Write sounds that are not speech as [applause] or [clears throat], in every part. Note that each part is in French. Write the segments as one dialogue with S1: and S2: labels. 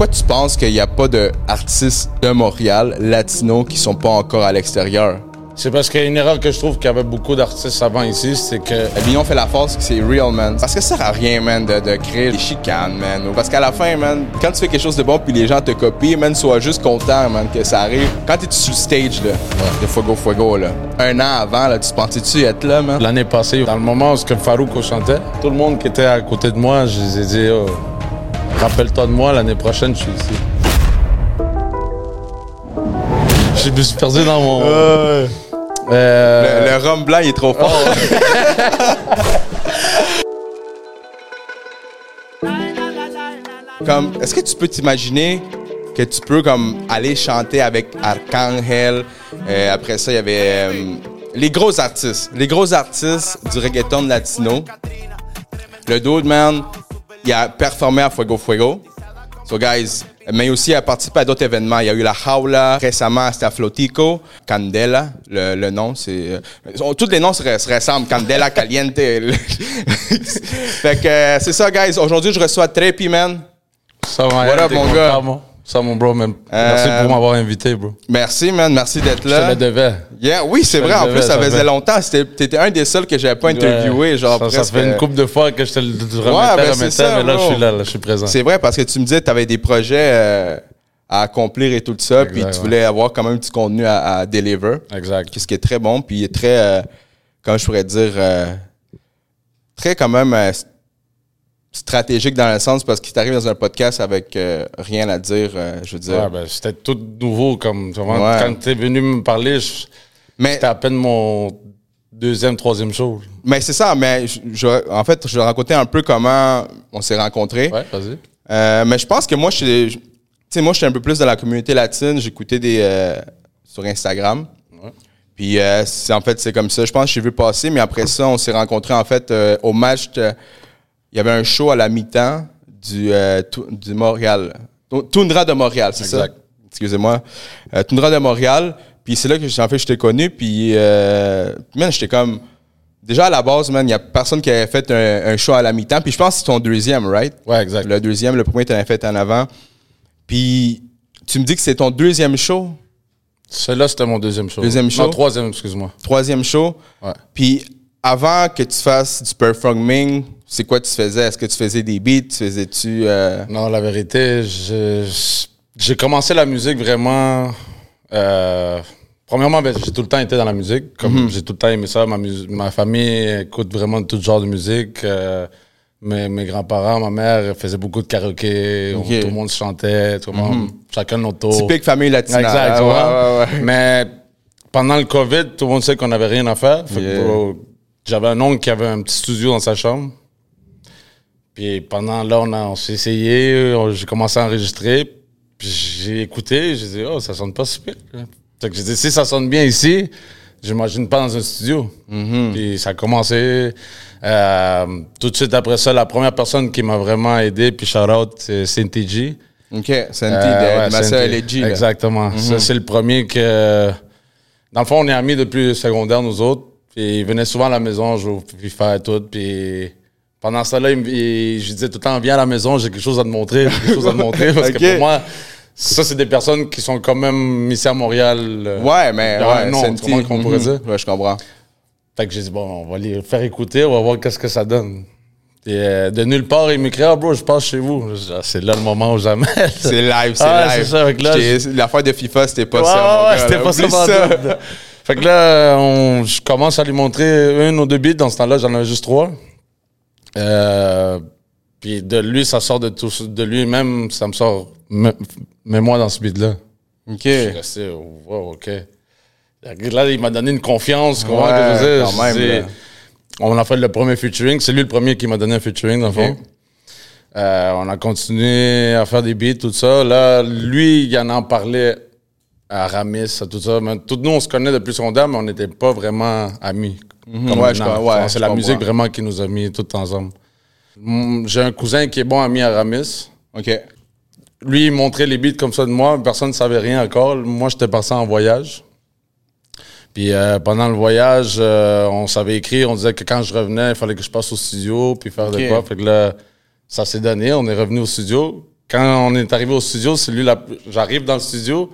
S1: Pourquoi tu penses qu'il n'y a pas d'artistes de Montréal, latinos, qui sont pas encore à l'extérieur?
S2: C'est parce qu'il y a une erreur que je trouve qu'il y avait beaucoup d'artistes avant ici, c'est que.
S1: L'union fait la force, c'est real, man. Parce que ça sert à rien, man, de, de créer des chicanes, man. Parce qu'à la fin, man, quand tu fais quelque chose de bon puis les gens te copient, man, sois juste content, man, que ça arrive. Quand t'es sur le stage, là, de Fuego Fuego, là, un an avant, là, tu pensais-tu être là, man?
S2: L'année passée, dans le moment où ce que Farouk chantait, tout le monde qui était à côté de moi, je les ai dit, oh, rappelle-toi de moi, l'année prochaine, je suis ici. Je me suis perdu dans mon.
S1: Euh,
S2: Euh,
S1: le, le rhum blanc, il est trop fort. [laughs] comme, est-ce que tu peux t'imaginer que tu peux comme aller chanter avec Arcangel? Euh, après ça, il y avait euh, les gros artistes, les gros artistes du reggaeton latino. Le dude, man, il a performé à Fuego Fuego. So, guys, mais aussi il a participé à d'autres événements. Il y a eu la Jaula, récemment c'était à Flotico, Candela, le, le nom, c'est... euh, tous les noms se, se ressemblent, Candela, [laughs] Caliente. [laughs] fait que euh, c'est ça, guys. Aujourd'hui, je reçois Trepi, man.
S2: ça va,
S1: What up, mon gars?
S2: moi? Ça, mon bro, même. Merci
S1: Euh,
S2: pour m'avoir invité, bro.
S1: Merci, man. Merci d'être
S2: Je te
S1: là.
S2: le devais.
S1: Yeah, oui, c'est
S2: Je
S1: vrai. En
S2: devais,
S1: plus, ça faisait longtemps. T'étais un des seuls que j'avais pas interviewé.
S2: Ouais.
S1: genre,
S2: ça, fait une couple de fois que je te le remettais,
S1: ben, c'est
S2: remettais,
S1: ça,
S2: mais là,
S1: bro.
S2: je suis là, là, je suis présent.
S1: C'est vrai parce que tu me disais que tu avais des projets euh, à accomplir et tout ça, puis tu
S2: ouais.
S1: voulais avoir quand même du contenu à, à deliver,
S2: Exact.
S1: ce qui est très bon, puis très, euh, comment je pourrais dire, euh, très quand même euh, stratégique dans le sens parce qu'il t'arrive dans un podcast avec euh, rien à dire, euh, je veux dire.
S2: Ouais, ben, c'était tout nouveau. Comme,
S1: Ouais.
S2: Quand tu es venu me parler, je-
S1: mais
S2: c'était à peine mon deuxième, troisième show.
S1: mais c'est ça, mais je, je- en fait, je raconter un peu comment on s'est rencontrés.
S2: Ouais, vas-y.
S1: Euh, mais je pense que moi, je suis, je- tu sais, moi, je suis un peu plus dans la communauté latine. J'écoutais des euh, sur Instagram.
S2: Ouais.
S1: Puis euh, c'est- en fait, c'est comme ça. Je pense que j'ai vu passer, mais après ça, on s'est rencontrés en fait euh, au match. de- Il y avait un show à la mi-temps du, euh, du Montréal. Tundra de Montréal, c'est ça?
S2: Exact.
S1: Excusez-moi. Euh, Tundra de Montréal. Puis c'est là que en fait, je t'ai connu. Puis, euh, man, j'étais comme. Déjà à la base, man, il n'y a personne qui avait fait un, un show à la mi-temps. Puis je pense que c'est ton deuxième, right?
S2: Ouais, exact.
S1: Le deuxième, le premier, tu l'avais fait en avant. Puis, tu me dis que c'est ton deuxième show,
S2: Celui-là, c'était mon deuxième show.
S1: Deuxième show?
S2: Non, troisième, excuse-moi.
S1: troisième show?
S2: Ouais.
S1: Puis, avant que tu fasses du performing, c'est quoi tu faisais? Est-ce que tu faisais des beats? Tu faisais-tu. euh,
S2: Non, la vérité, j'ai commencé la musique vraiment. euh, premièrement, ben, j'ai tout le temps été dans la musique. Comme j'ai tout le temps aimé ça. Ma, famille écoute vraiment tout genre de musique. euh, mes, mes grands-parents, ma mère faisaient beaucoup de karaoké. tout le monde chantait. Tout le monde, Chacun notre tour.
S1: Typique famille latine.
S2: Exact,
S1: ouais, ouais, ouais.
S2: Mais pendant le COVID, tout le monde sait qu'on n'avait rien à faire.
S1: Yeah.
S2: J'avais un oncle qui avait un petit studio dans sa chambre. Puis pendant là, on, a- on s'est essayé, on- j'ai commencé à enregistrer. Puis j'ai écouté, j'ai dit, oh, ça sonne pas super. Fait que j'ai dit, si ça sonne bien ici, j'imagine pas dans un studio.
S1: Mm-hmm.
S2: Puis ça a commencé. euh, tout de suite après ça, la première personne qui m'a vraiment aidé, puis shout out, c'est Cinti G.
S1: OK, un
S2: Euh,
S1: de,
S2: ouais.
S1: Mhm.
S2: Exactement. Ça, c'est le premier que. Dans le fond, on est amis depuis le secondaire, nous autres. Puis il venait souvent à la maison, jouer au FIFA et tout. Puis pendant ça, là, il, il- je disais tout le temps, viens à la maison, j'ai quelque chose à te montrer, j'ai quelque chose à te montrer. Parce que [laughs] pour moi, ça, c'est des personnes qui sont quand même ici à Montréal. euh,
S1: Ouais, mais ouais,
S2: tu comprends qu'on pourrait dire?
S1: Ouais, je comprends.
S2: Fait que j'ai dit, bon, on va les faire écouter, on va voir qu'est-ce que ça donne. Et euh, de nulle part, il m'écrit, ah, bro, je passe chez vous. Ah, c'est là le moment où jamais. [laughs]
S1: C'est live, c'est
S2: Ah,
S1: live.
S2: ça, avec là,
S1: L'affaire de FIFA, c'était pas
S2: Ouais,
S1: ça.
S2: ouais, c'était pas ça. Fait que là, on, je commence à lui montrer une ou deux beats. Dans ce temps-là, j'en avais juste trois. Euh, puis de lui, ça sort de tout, de lui-même, ça me sort. me- Mets-moi dans ce beat-là.
S1: OK.
S2: Je suis resté, wow, ok. Là, il m'a donné une confiance. comment
S1: Ouais,
S2: que je veux dire,
S1: quand même, là.
S2: On a fait le premier featuring. C'est lui le premier qui m'a donné un featuring, dans le fond. Euh, on a continué à faire des beats, tout ça. Là, lui, il en en parlait à Ramis, à tout ça. Mais tout nous, on se connaît depuis secondaire, mais on n'était pas vraiment amis.
S1: Mhm. Ouais, ouais,
S2: C'est la
S1: comprends.
S2: musique vraiment qui nous a mis tous ensemble. Mm, J'ai un cousin qui est bon ami à Ramis.
S1: OK.
S2: Lui, il montrait les beats comme ça de moi. Personne ne savait rien encore. Moi, j'étais parti en voyage. Puis euh, pendant le voyage, euh, on savait écrire. On disait que quand je revenais, il fallait que je passe au studio puis faire de quoi. Fait que là, ça s'est donné. On est revenu au studio. quand on est arrivé au studio, c'est lui, la- j'arrive dans le studio,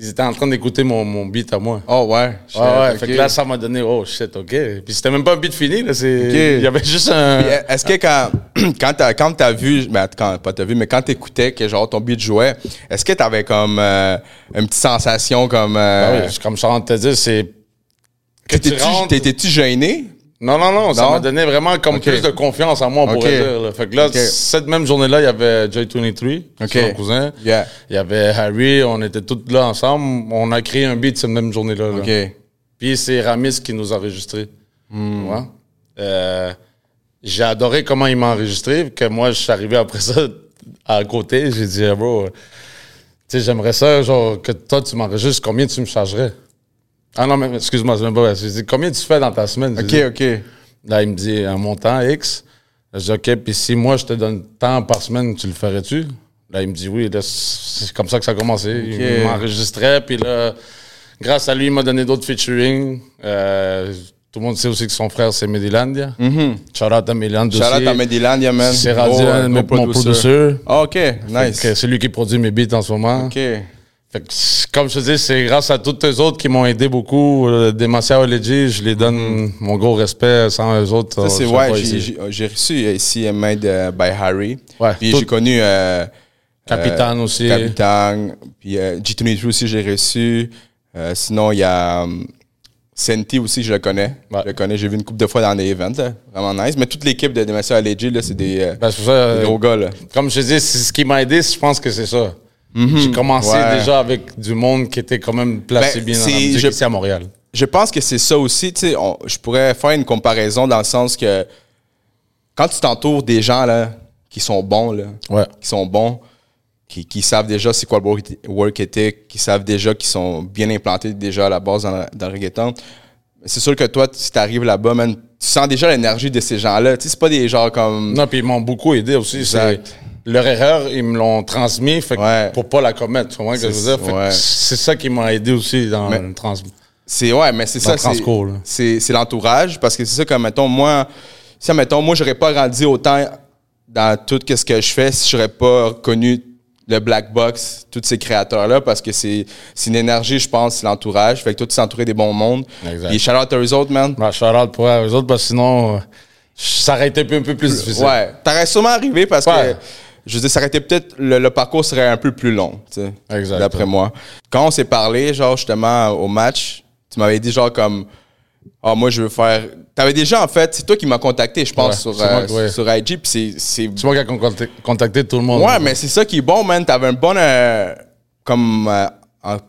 S2: ils étaient en train d'écouter mon, mon beat à moi.
S1: Oh, ouais.
S2: Ouais, ouais, fait que là, ça m'a donné, oh shit, ok. Puis c'était même pas un beat fini, là. Il y avait juste un.
S1: Puis, Est-ce que quand, [clears throat] quand t'as, quand t'as vu, ben, quand, pas t'as vu, mais quand t'écoutais que genre ton beat jouait, est-ce que t'avais comme euh, une petite sensation comme. Euh,
S2: oui, comme train de te dire, c'est. rentres-
S1: t'étais-tu gêné?
S2: Non, non, non, ça m'a donné vraiment comme plus de confiance en moi, on
S1: Ok.
S2: pourrait dire. là. Fait que là, cette même journée-là, il y avait Joy23,
S1: Ok.
S2: c'est mon cousin.
S1: Yeah.
S2: Il y avait Harry, on était tous là ensemble. On a créé un beat cette même journée-là. là. Puis c'est Ramis qui nous a enregistrés.
S1: Hmm.
S2: Ouais. Euh, j'ai adoré comment il m'a enregistré, que moi, je suis arrivé après [laughs] ça à côté. J'ai dit, bro, tu sais, j'aimerais ça, genre, que toi, tu m'enregistres, combien tu me chargerais? Ah non, mais excuse-moi, c'est même pas vrai. Dit, combien tu fais dans ta semaine?
S1: OK, OK.
S2: Là, il me dit un montant X. Je dis OK, puis si moi je te donne tant par semaine, tu le ferais-tu? Là, il me dit oui. Là, c'est comme ça que ça a commencé. Il m'enregistrait, puis là, grâce à lui, il m'a donné d'autres featuring. Euh, tout le monde sait aussi que son frère, c'est Medilandia. Shout out à Medilandia
S1: Mm-hmm. Shout out à Mediland, yeah, man.
S2: C'est rendu un
S1: gros
S2: mes- mon producer.
S1: Ah, OK, nice.
S2: C'est lui qui produit mes beats en ce moment.
S1: OK.
S2: Fait que, comme je te dis, c'est grâce à tous les autres qui m'ont aidé beaucoup. Euh, Demacia Oledji, je les donne mon gros respect. Sans eux autres,
S1: Mm-hmm. Ça,
S2: euh,
S1: c'est ouais,
S2: pas
S1: j'ai, reçu ici euh, by Harry.
S2: Ouais,
S1: Puis j'ai connu euh,
S2: Capitaine
S1: euh,
S2: aussi.
S1: Capitaine. Puis euh, G23 aussi, j'ai reçu. Euh, sinon, il y a um, Senti aussi, je le connais.
S2: Ouais.
S1: Je le connais, j'ai vu une couple de fois dans des events. là. Vraiment nice. Mais toute l'équipe de Demassia Alleged, là, c'est des, euh,
S2: Ben, ça,
S1: des
S2: euh,
S1: gros gars. Là.
S2: comme je te dis, ce qui m'a aidé, je pense que c'est ça. J'ai commencé
S1: Mhm. Ouais.
S2: déjà avec du monde qui était quand même placé
S1: Ben,
S2: bien dans la musique
S1: je-
S2: ici à Montréal.
S1: Je pense que c'est ça aussi. tu sais, on- Je pourrais faire une comparaison dans le sens que quand tu t'entoures des gens là, qui sont bons, là,
S2: Ouais.
S1: qui sont bons, qui, qui savent déjà c'est quoi le work- ethic, qui savent déjà qu'ils sont bien implantés déjà à la base dans, la- dans le reggaeton. C'est sûr que toi, si t'arrives là-bas, man, tu sens déjà l'énergie de ces gens-là. Tu sais, c'est pas des gens comme.
S2: Non, puis ils m'ont beaucoup aidé aussi. C'est. Leur erreur, ils me l'ont transmis fait que
S1: Ouais.
S2: pour pas la commettre. Tu que je veux dire?
S1: Ouais.
S2: C'est ça qui m'a aidé aussi dans
S1: Mais-
S2: le trans.
S1: C'est ouais, mais c'est ça. c'est-. C'est l'entourage parce que c'est ça comme mettons moi, si mettons moi j'aurais pas grandi autant dans tout ce que je fais si j'aurais pas connu le Black Box, tous ces créateurs là parce que c'est c'est une énergie je pense, c'est l'entourage. Fait que toi tu s'entourer des bons mondes.
S2: Exact.
S1: Puis shout out à eux autres man.
S2: Ben, shout out pour eux autres, parce que sinon, euh, ça aurait été un peu, un peu plus difficile.
S1: Ouais, t'aurais sûrement arrivé parce
S2: Ouais.
S1: que je veux dire ça aurait été peut-être le, le parcours serait un peu plus long, tu sais. D'après moi. Quand on s'est parlé genre justement au match, tu m'avais dit genre comme ah moi je veux faire T'avais déjà en fait, c'est toi qui m'as contacté je pense
S2: Ouais,
S1: sur
S2: moi
S1: euh,
S2: ouais.
S1: sur IG puis c'est
S2: moi qui ai contacté, tout le monde.
S1: Ouais, mais c'est ça qui est bon man, t'avais un bon euh, comme euh,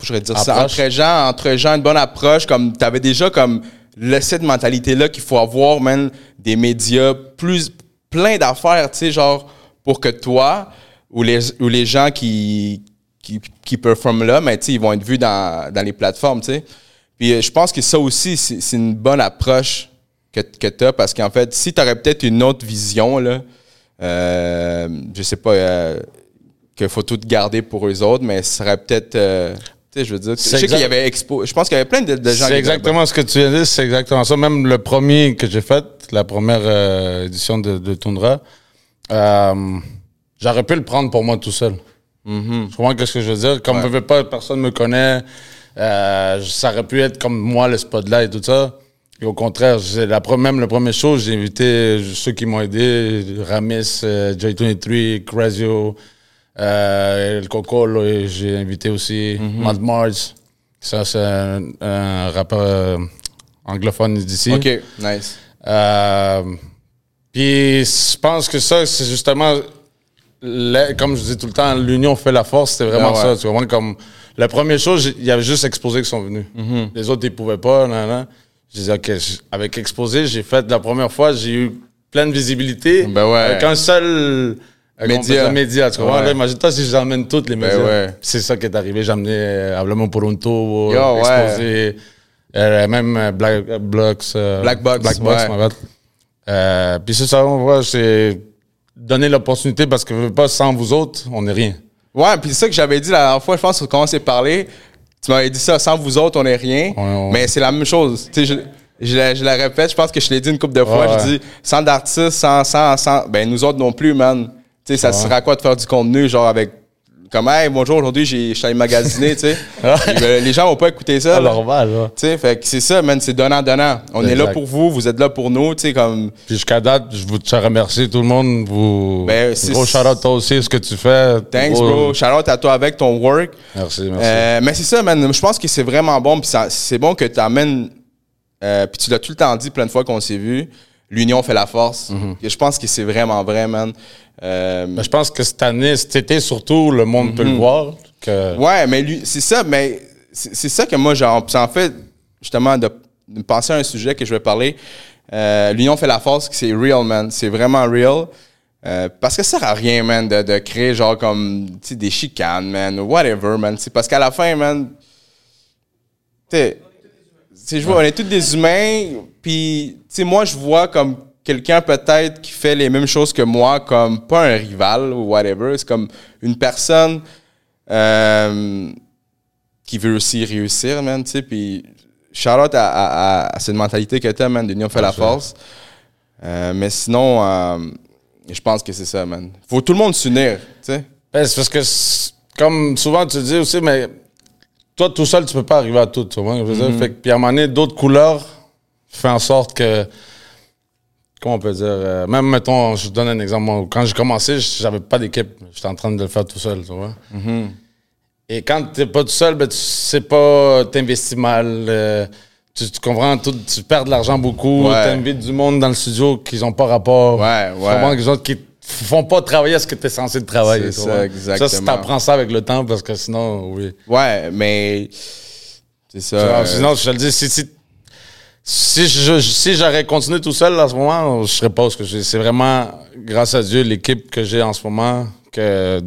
S1: je pourrais dire ça entre gens, entre gens une bonne approche comme t'avais déjà comme le cette mentalité là qu'il faut avoir man des médias plus plein d'affaires, tu sais genre pour que toi ou les ou les gens qui qui, qui performent là, mais ils vont être vus dans, dans les plateformes, tu sais. Puis euh, je pense que ça aussi c'est une bonne approche que, que tu as parce qu'en fait, si tu aurais peut-être une autre vision, là, euh, je sais pas, euh, qu'il faut tout garder pour eux autres, mais ce serait peut-être. euh, tu sais, je veux dire, je sais qu'il y avait expo. Je pense qu'il y avait plein de, de gens qui
S2: C'est exactement ce que tu viens de dire, c'est exactement ça. Même le premier que j'ai fait, la première euh, édition de, de Tundra, euh, j'aurais pu le prendre pour moi tout seul.
S1: Mm-hmm.
S2: Je comprends ce que je veux dire? Comme je veux pas, personne me connaît. Euh, ça aurait pu être comme moi, le spotlight et tout ça. Et au contraire, la même le premier show, j'ai invité ceux qui m'ont aidé, Ramis, euh, J23, Crazio, euh, El Coco, là, et j'ai invité aussi Mad Mars. Ça, c'est un, un rappeur euh, anglophone d'ici.
S1: OK, nice.
S2: Euh, puis je pense que ça, c'est justement, comme je dis tout le temps, l'union fait la force, c'était vraiment
S1: Ah ouais.
S2: ça. Tu vois, comme la première chose, il y avait juste Exposé qui sont venus.
S1: Mm-hmm.
S2: Les autres, ils pouvaient pas. Nan, nan. Je disais, OK, avec Exposé, j'ai fait la première fois, j'ai eu plein de visibilité.
S1: Ben ouais.
S2: Avec un seul
S1: Média.
S2: média. Tu vois,
S1: Ouais.
S2: imagine-toi si j'emmène toutes les
S1: Ben
S2: médias.
S1: ouais.
S2: C'est ça qui est arrivé. J'ai amené euh, Pronto,
S1: Yo, ouais.
S2: Exposé, euh, même euh, Black euh, Blocks. euh,
S1: Black Box,
S2: Black Box, bad. Euh, puis c'est ça, on voit, c'est donner l'opportunité parce que pas, sans vous autres, on n'est rien.
S1: Ouais, puis c'est ça que j'avais dit la dernière fois, je pense, quand on s'est parlé, tu m'avais dit ça, sans vous autres, on n'est rien.
S2: Ouais, ouais.
S1: Mais c'est la même chose. Tu sais, je, je, la, je la répète, je pense que je l'ai dit une couple de fois.
S2: Ouais,
S1: Je dis, sans d'artistes, sans, sans, sans, ben nous autres non plus, man. Tu sais, ça sert à quoi de faire du contenu, genre avec comme hey bonjour aujourd'hui j'ai je suis allé magasiner tu sais [laughs] Puis, ben, les gens vont pas écouter ça
S2: C'est
S1: là.
S2: normal, ouais.
S1: tu sais fait que c'est ça man c'est donnant donnant on est là pour vous vous êtes là pour nous tu sais comme
S2: Puis jusqu'à date, je vous tiens à remercier tout le monde. Vous,
S1: Ben,
S2: gros shout out toi aussi, ce que tu fais.
S1: thanks
S2: Gros-
S1: bro shout out à toi avec ton work
S2: Merci, merci.
S1: Euh, mais c'est ça, man. Je pense que c'est vraiment bon. Puis c'est bon que tu amènes. puis tu l'as tout le temps dit plein de fois qu'on s'est vu. L'union fait la force. Et je pense que c'est vraiment vrai, man. Euh,
S2: je pense que cette année, cet été surtout, le monde
S1: Mhm.
S2: peut le voir. Que...
S1: ouais, mais lui, c'est ça. Mais c'est ça que moi, genre, en fait, justement, de, de penser à un sujet que je vais parler. Euh, L'union fait la force, c'est real, man. C'est vraiment real. Euh, parce que ça sert à rien, man, de, de créer genre comme tu sais, des chicanes, man, ou whatever, man. C'est parce qu'à la fin, man, tu sais, c'est je vois, on est tous des humains, puis tu sais, moi je vois comme quelqu'un peut-être qui fait les mêmes choses que moi, comme pas un rival ou whatever, c'est comme une personne euh, qui veut aussi réussir, man, tu sais, puis Charlotte à, à, à, cette mentalité que t'as, man, d'union fait la force. Euh, mais sinon, euh, je pense que c'est ça, man. Faut tout le monde s'unir, tu sais.
S2: Ben, c'est parce que, comme souvent tu dis aussi, mais toi tout seul, tu peux pas arriver à tout. Tu vois, je veux
S1: Mhm.
S2: dire? Fait que, puis à un moment donné, d'autres couleurs font en sorte que. Comment on peut dire? euh, même, mettons, je donne un exemple. Moi, quand j'ai commencé, j'avais pas d'équipe. J'étais en train de le faire tout seul, tu vois.
S1: Mhm.
S2: Et quand t'es pas tout seul, ben, tu sais pas, t'investis mal. euh, tu, tu comprends, tout, tu perds de l'argent beaucoup.
S1: Ouais.
S2: T'invites du monde dans le studio qui ont pas rapport.
S1: Ouais,
S2: Tu
S1: ouais.
S2: des gens qui font pas travailler à ce que tu es censé travailler.
S1: C'est
S2: tu
S1: ça, exactement.
S2: Ça, t'apprends ça avec le temps, parce que sinon, oui.
S1: Ouais, mais c'est ça. Euh,
S2: Sinon, je te le dis, si, si, si je- si j'aurais continué tout seul en ce moment, je serais pas où ce que je suis. C'est vraiment, grâce à Dieu, l'équipe que j'ai en ce moment, que,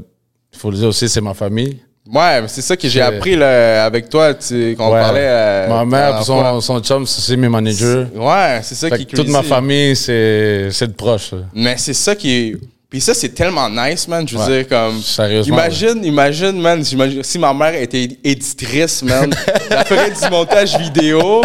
S2: faut le dire aussi, c'est ma famille.
S1: Ouais, mais c'est ça que j'ai appris là, avec toi, tu, qu'on
S2: Ouais.
S1: parlait. euh,
S2: ma mère, son, son chum, c'est mes managers.
S1: Ouais, c'est ça
S2: Fait
S1: qui
S2: toute ma famille, c'est c'est de proche.
S1: Mais c'est ça qui. Puis ça, c'est tellement nice, man. Je veux
S2: Ouais.
S1: dire, comme.
S2: Sérieusement,
S1: Imagine, imagine, man. Si ma mère était éditrice, man, elle ferait du montage vidéo.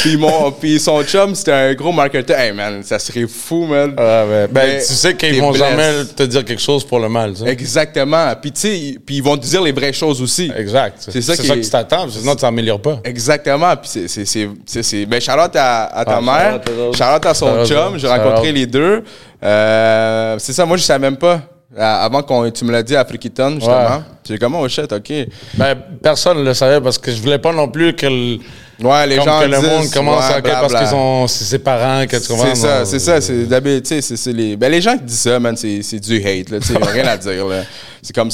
S1: Puis, mon, puis son chum, c'était un gros marketeur. Hey, man, ça serait fou, man.
S2: Ouais. Ben,
S1: Mais
S2: tu sais qu'ils vont
S1: blessé.
S2: jamais te dire quelque chose pour le mal. tu sais.
S1: Exactement. Puis, tu sais, puis ils vont te dire les vraies choses aussi.
S2: Exact.
S1: C'est ça qui
S2: ça que tu t'attends, sinon tu t'améliores pas.
S1: Exactement. Puis c'est, Ben, Charlotte à, à ta
S2: Ah,
S1: mère,
S2: Charlotte
S1: à son chum. J'ai rencontré les deux. Euh, c'est ça, moi, je savais même pas. Euh, Avant qu'on tu me l'as dit à Frikiton, justement.
S2: Ouais.
S1: J'ai comment, oh shit, ok.
S2: Ben, personne ne le savait parce que je voulais pas non plus que le,
S1: Ouais, les
S2: comme
S1: gens
S2: que le
S1: disent,
S2: monde commence
S1: ouais,
S2: à... parce qu'ils sont c'est ses parents, que tu comprends.
S1: C'est ça, c'est ça. C'est tu sais, c'est, les. Ben, les gens qui disent ça, man, c'est, c'est du hate, là. Tu a rien à dire, là. C'est comme,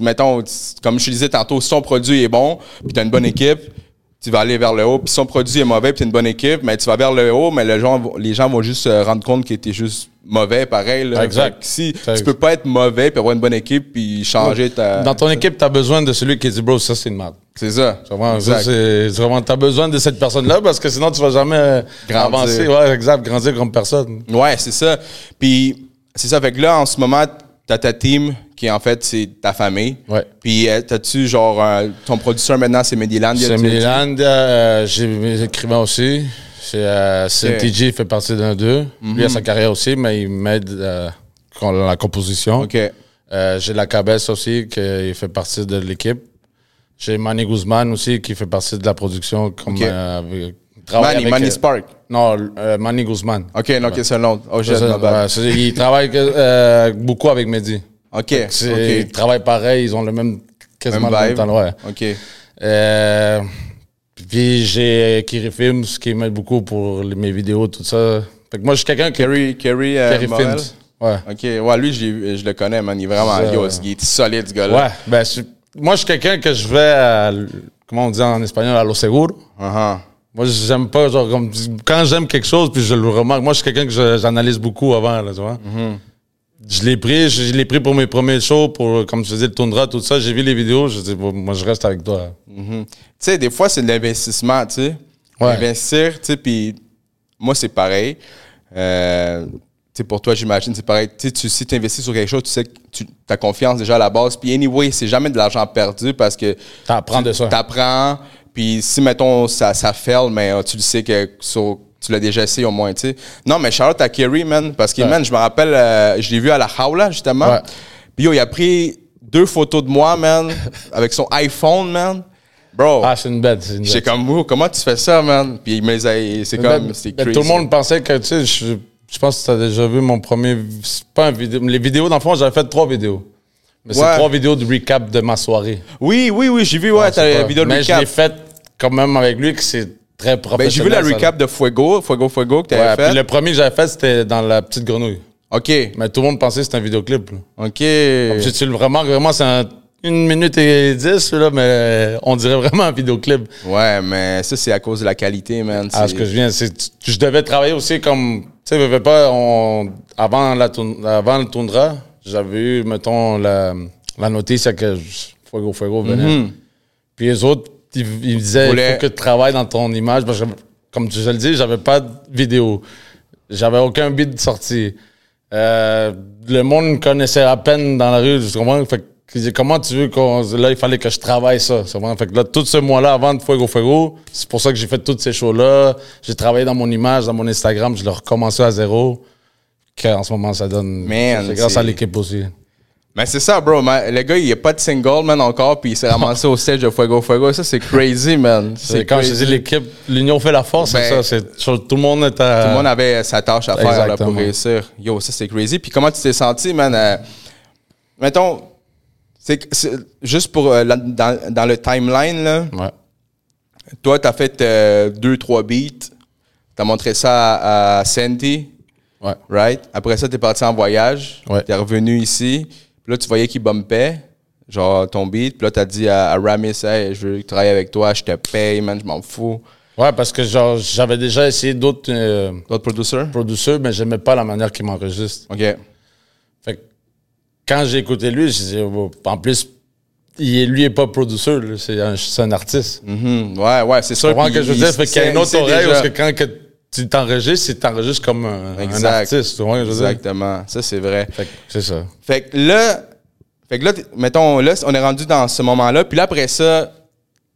S1: mettons, comme je te disais tantôt, si ton produit est bon, puis t'as une bonne équipe, tu vas aller vers le haut. Puis si ton produit est mauvais, puis t'as une bonne équipe, mais tu vas vers le haut, mais le les gens vont juste se rendre compte que t'es juste mauvais, pareil, là.
S2: Exact.
S1: Si tu peux pas être mauvais, puis avoir une bonne équipe, puis changer ta.
S2: Dans ton équipe, tu as besoin de celui qui dit, bro, ça c'est une merde.
S1: C'est ça.
S2: C'est vraiment, t'as besoin de cette personne-là parce que sinon tu vas jamais
S1: Grandir.
S2: avancer. Ouais, exact, grandir comme personne.
S1: Ouais, c'est ça. Puis, c'est ça. Fait que là, en ce moment, t'as ta team qui, en fait, c'est ta famille.
S2: Ouais.
S1: Puis, euh, t'as-tu, genre, ton producteur maintenant, c'est Mediland?
S2: C'est Milan, euh, j'ai mes écrivains aussi. C'est euh,
S1: Ok.
S2: Il fait partie d'un d'eux. Lui a sa carrière aussi, mais il m'aide euh, dans la composition.
S1: OK.
S2: Euh, j'ai la Cabesse aussi, qui fait partie de l'équipe. J'ai Manny Guzman aussi, qui fait partie de la production. Comme,
S1: Ok.
S2: euh, travaille
S1: Manny,
S2: avec,
S1: Manny
S2: euh,
S1: Spark.
S2: Non, euh, Manny Guzman.
S1: OK, non, OK, c'est un autre. Oh,
S2: ouais, il travaille euh, beaucoup avec Mehdi.
S1: OK,
S2: C'est- Ils
S1: OK.
S2: travaillent pareil, ils ont le même, quasiment
S1: Même
S2: le même
S1: vibe.
S2: temps. Ouais.
S1: OK.
S2: Puis j'ai Kiri Films qui m'aide beaucoup pour les- mes vidéos, tout ça. Fait que moi, je suis quelqu'un qui.
S1: Kerry, Kerry, euh,
S2: Kerry? Films. Ouais.
S1: OK, ouais, lui, je le connais, man. Il est vraiment, yo, il est solide, ce gars-là.
S2: Ouais. Ben, moi, je suis quelqu'un que je vais à. Comment on dit en espagnol, à lo seguro.
S1: Uh-huh.
S2: Moi, j'aime pas, genre, comme, quand j'aime quelque chose, puis je le remarque, moi, je suis quelqu'un que j'analyse beaucoup avant, là, tu vois. Je l'ai pris, je l'ai pris pour mes premiers shows, pour, comme tu faisais le toundra, tout ça. J'ai vu les vidéos, je dis, bon, moi, je reste avec toi.
S1: Tu sais, des fois, c'est de l'investissement, tu sais.
S2: Ouais.
S1: Investir, tu sais, puis moi, c'est pareil. Euh, tu sais, pour toi, j'imagine, c'est pareil. Tu sais, tu- si tu investis sur quelque chose, tu sais que tu as confiance déjà à la base. Puis, anyway, c'est jamais de l'argent perdu parce que
S2: T'apprends de ça.
S1: t'apprends. Puis, si, mettons, ça, ça fail, mais euh, tu le sais que sur tu l'as déjà essayé au moins, tu sais. Non, mais Charlotte à Kerry, man, parce que,
S2: Ouais.
S1: man, je me rappelle, euh, je l'ai vu à la Jaula, justement.
S2: Ouais.
S1: Puis, yo, il a pris deux photos de moi, man, [laughs] avec son iPhone, man. Bro,
S2: Ah, c'est une bête.
S1: j'étais comme, oh, comment tu fais ça, man? Puis, il me les a, c'est comme, c'est crazy.
S2: Tout le monde pensait que, tu sais, je, je pense que tu as déjà vu mon premier. C'est pas un vidéo. Les vidéos, dans le fond, j'avais fait trois vidéos. Mais
S1: Ouais.
S2: c'est trois vidéos de recap de ma soirée.
S1: Oui, oui, oui, j'ai vu, ouais,
S2: Ah,
S1: t'as la vidéo de
S2: Mais je l'ai
S1: recap.
S2: faite quand même avec lui, que c'est très
S1: Ben,
S2: professionnel.
S1: j'ai vu la recap de Fuego, Fuego, Fuego que
S2: Ouais, puis le premier que j'avais fait, c'était dans la petite grenouille.
S1: OK,
S2: Mais tout le monde pensait que c'était un vidéoclip. là.
S1: OK.
S2: Puis tu le vraiment, vraiment, c'est un- une minute et dix, là, mais on dirait vraiment un vidéoclip.
S1: Ouais, mais ça, c'est à cause de la qualité, man.
S2: Ah, ce que je viens, c'est je devais travailler aussi comme tu sais, pas on, avant la avant le toundra, j'avais eu mettons la, la notice que Fuego Fuego venait.
S1: Mhm.
S2: Puis les autres me disaient
S1: Voulaient-
S2: il faut que tu travailles dans ton image parce que comme tu le dis, j'avais pas de vidéo. J'avais aucun beat de sortie. Euh, le monde me connaissait à peine dans la rue, tu comprends? Fait que comment tu veux qu'on. Là, il fallait que je travaille ça. Fait que là, tout ce mois-là, avant de Fuego Fuego, c'est pour ça que j'ai fait toutes ces shows-là. J'ai travaillé dans mon image, dans mon Instagram, je l'ai recommencé à zéro. Qu'en ce moment, ça donne. C'est grâce à l'équipe aussi.
S1: Mais c'est ça, bro. man. Le gars, il n'y a pas de single, man, encore, puis il s'est ramassé au stage de Fuego Fuego. Ça, c'est crazy, man.
S2: C'est quand je
S1: crazy.
S2: dis l'équipe, l'union fait la force,
S1: Ben,
S2: c'est ça. C'est, tout le monde est à.
S1: Tout le monde avait sa tâche à faire là, pour réussir. Yo, ça, c'est crazy. Puis comment tu t'es senti, man? euh, mettons, c'est juste pour euh, dans, dans le timeline, là,
S2: Ouais.
S1: toi, t'as fait euh, deux, trois beats. T'as montré ça à, à Sandy.
S2: Ouais.
S1: right? Après ça, t'es parti en voyage.
S2: Ouais.
S1: T'es revenu ici. Puis là, tu voyais qu'il bumpait, genre ton beat. Puis là, t'as dit à, à Ramis, hey, je veux travailler avec toi, je te paye, man, je m'en fous.
S2: Ouais, parce que genre, j'avais déjà essayé d'autres euh,
S1: D'autres producers?
S2: producers, mais j'aimais pas la manière qu'ils m'enregistrent.
S1: OK.
S2: Fait que quand j'ai écouté lui, je disais, oh, en plus, il est, lui est pas producer, c'est un, artiste.
S1: Mhm. Ouais, ouais, c'est
S2: Tu
S1: sûr.
S2: comprends ce
S1: puis
S2: que je veux
S1: il-
S2: dire? Fait qu'il y a une autre oreille,
S1: déjà.
S2: parce que quand que tu t'enregistres, c'est t'enregistres comme un, artiste. Je?
S1: Exactement. Ça, c'est vrai.
S2: Fait que c'est ça.
S1: Fait que là, fait que là, mettons, là, on est rendu dans ce moment-là. Puis là, après ça,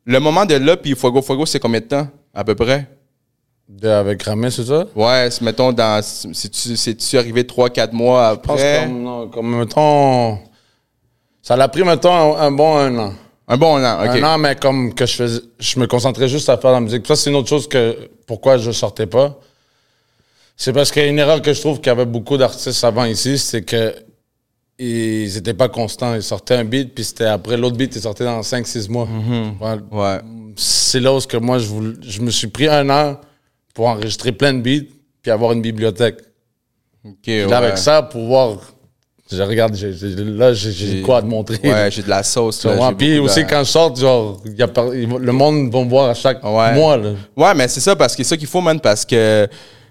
S1: le moment de là, puis Fuego Fuego, c'est combien de temps, à peu près?
S2: De- avec Ramis, c'est ça?
S1: Ouais, mettons, dans, c'est-tu, c'est-tu arrivé 3-4 mois
S2: Je pense
S1: après?
S2: comme, non, comme, mettons, ça l'a pris, mettons, un, un bon un an.
S1: Un bon an, OK.
S2: Un an, mais comme que je faisais, je me concentrais juste à faire la musique. Ça, c'est une autre chose que, pourquoi je sortais pas. C'est parce qu'il y a une erreur que je trouve qu'il y avait beaucoup d'artistes avant ici, c'est que ils étaient pas constants. Ils sortaient un beat, puis c'était après l'autre beat, il sortait dans 5-6 mois. Ouais.
S1: Ouais.
S2: C'est là où que moi, je, voulais- je me suis pris un an pour enregistrer plein de beats, puis avoir une bibliothèque. Puis
S1: ouais.
S2: avec ça, pouvoir. Je regarde, j'ai- j'ai- là, j'ai j'ai quoi à te montrer.
S1: Ouais, j'ai de la sauce.
S2: Tu
S1: là,
S2: comprends?
S1: j'ai
S2: Puis
S1: beaucoup de-
S2: aussi, quand je sors, genre, il y a par- le monde va me voir à chaque
S1: Ouais.
S2: mois. Là.
S1: Ouais, mais c'est ça, parce que c'est ça qu'il faut, man, parce que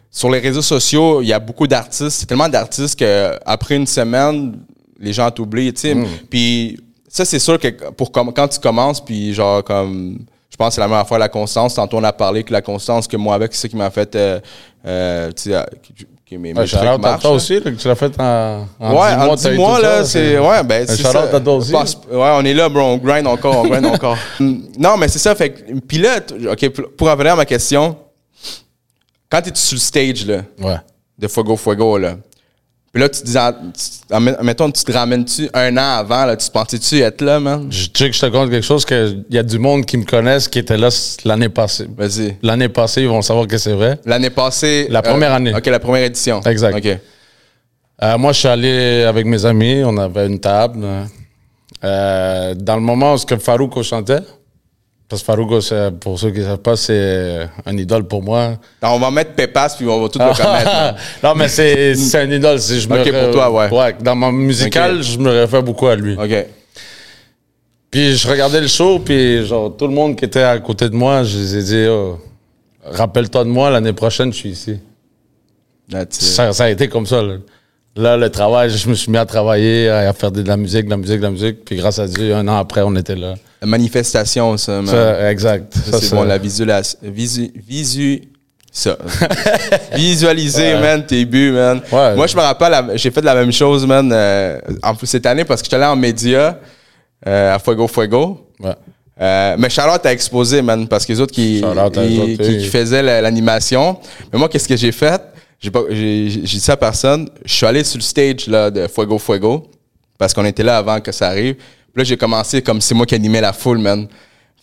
S1: sur les réseaux sociaux, il y a beaucoup d'artistes. C'est tellement d'artistes qu'après une semaine, les gens t'oublient, tu sais.
S2: Mm.
S1: Puis ça, c'est sûr que pour com- quand tu commences, puis genre, comme. Je pense que c'est la meilleure fois la constance. Tantôt, on a parlé que la constance que moi, avec, c'est ça qui m'a fait. Euh, euh, tu sais, euh, qui- mes, marchent,
S2: toi
S1: là.
S2: aussi, là, que tu l'as fait en, en
S1: Ouais,
S2: 10 mois.
S1: en
S2: t'as
S1: 10
S2: eu
S1: mois,
S2: tout
S1: là, c'est. Ouais, ben, c'est
S2: shout-out
S1: ça.
S2: à toi aussi?
S1: Je pense- Ouais, on est là, bro. On grind encore, on grind encore. [laughs] non, mais c'est ça. Fait que- Puis là, OK, pour- revenir à ma question, quand tu es sur le stage, là,
S2: Ouais.
S1: de Fuego Fuego, là, puis là, tu te dis, tu- ah, mettons, tu te ramènes-tu un an avant, là, tu te pensais-tu être là, man?
S2: Je tu sais que je te compte quelque chose, qu'il y a du monde qui me connaissent qui était là l'année passée.
S1: Vas-y.
S2: L'année passée, ils vont savoir que c'est vrai.
S1: L'année passée.
S2: La première année.
S1: OK, la première édition.
S2: Exact.
S1: OK.
S2: Euh, moi, je suis allé avec mes amis, on avait une table. Euh, dans le moment où ce que Farouk chantait, parce que Farouk, pour ceux qui ne savent pas, c'est un idole pour moi.
S1: On va mettre Pépas, puis on va tout le [laughs] connaître. man.
S2: non, mais c'est un idole. Je me
S1: Ok, pour toi, ouais.
S2: Dans mon musical,
S1: Ok.
S2: je me réfère beaucoup à lui.
S1: OK.
S2: Puis je regardais le show, puis genre, tout le monde qui était à côté de moi, je les ai dit, oh, rappelle-toi de moi, l'année prochaine, je suis ici. Ça, ça a été comme ça. Là. Là, le travail, je me suis mis à travailler, à faire de la musique, de la musique, de la musique. Puis grâce à Dieu, un an après, on était là.
S1: Manifestation, ça, man.
S2: Ça, exact.
S1: Ça, c'est bon, la visualis... Visu... Visu... Ça. [laughs] Visualiser, man, tes buts, man.
S2: Ouais.
S1: Moi, je me rappelle, j'ai fait la même chose, man, euh, en plus cette année, parce que j'étais allé en média euh, à Fuego Fuego.
S2: Ouais.
S1: Euh, mais Charlotte a exposé, man, parce que les autres qui, qui, qui- qui faisaient la- l'animation. Mais moi, qu'est-ce que j'ai fait? J'ai pas- j'ai j'ai dit ça à personne. Je suis allé sur le stage là, de Fuego Fuego parce qu'on était là avant que ça arrive. Puis là, j'ai commencé comme c'est moi qui animais la foule, man.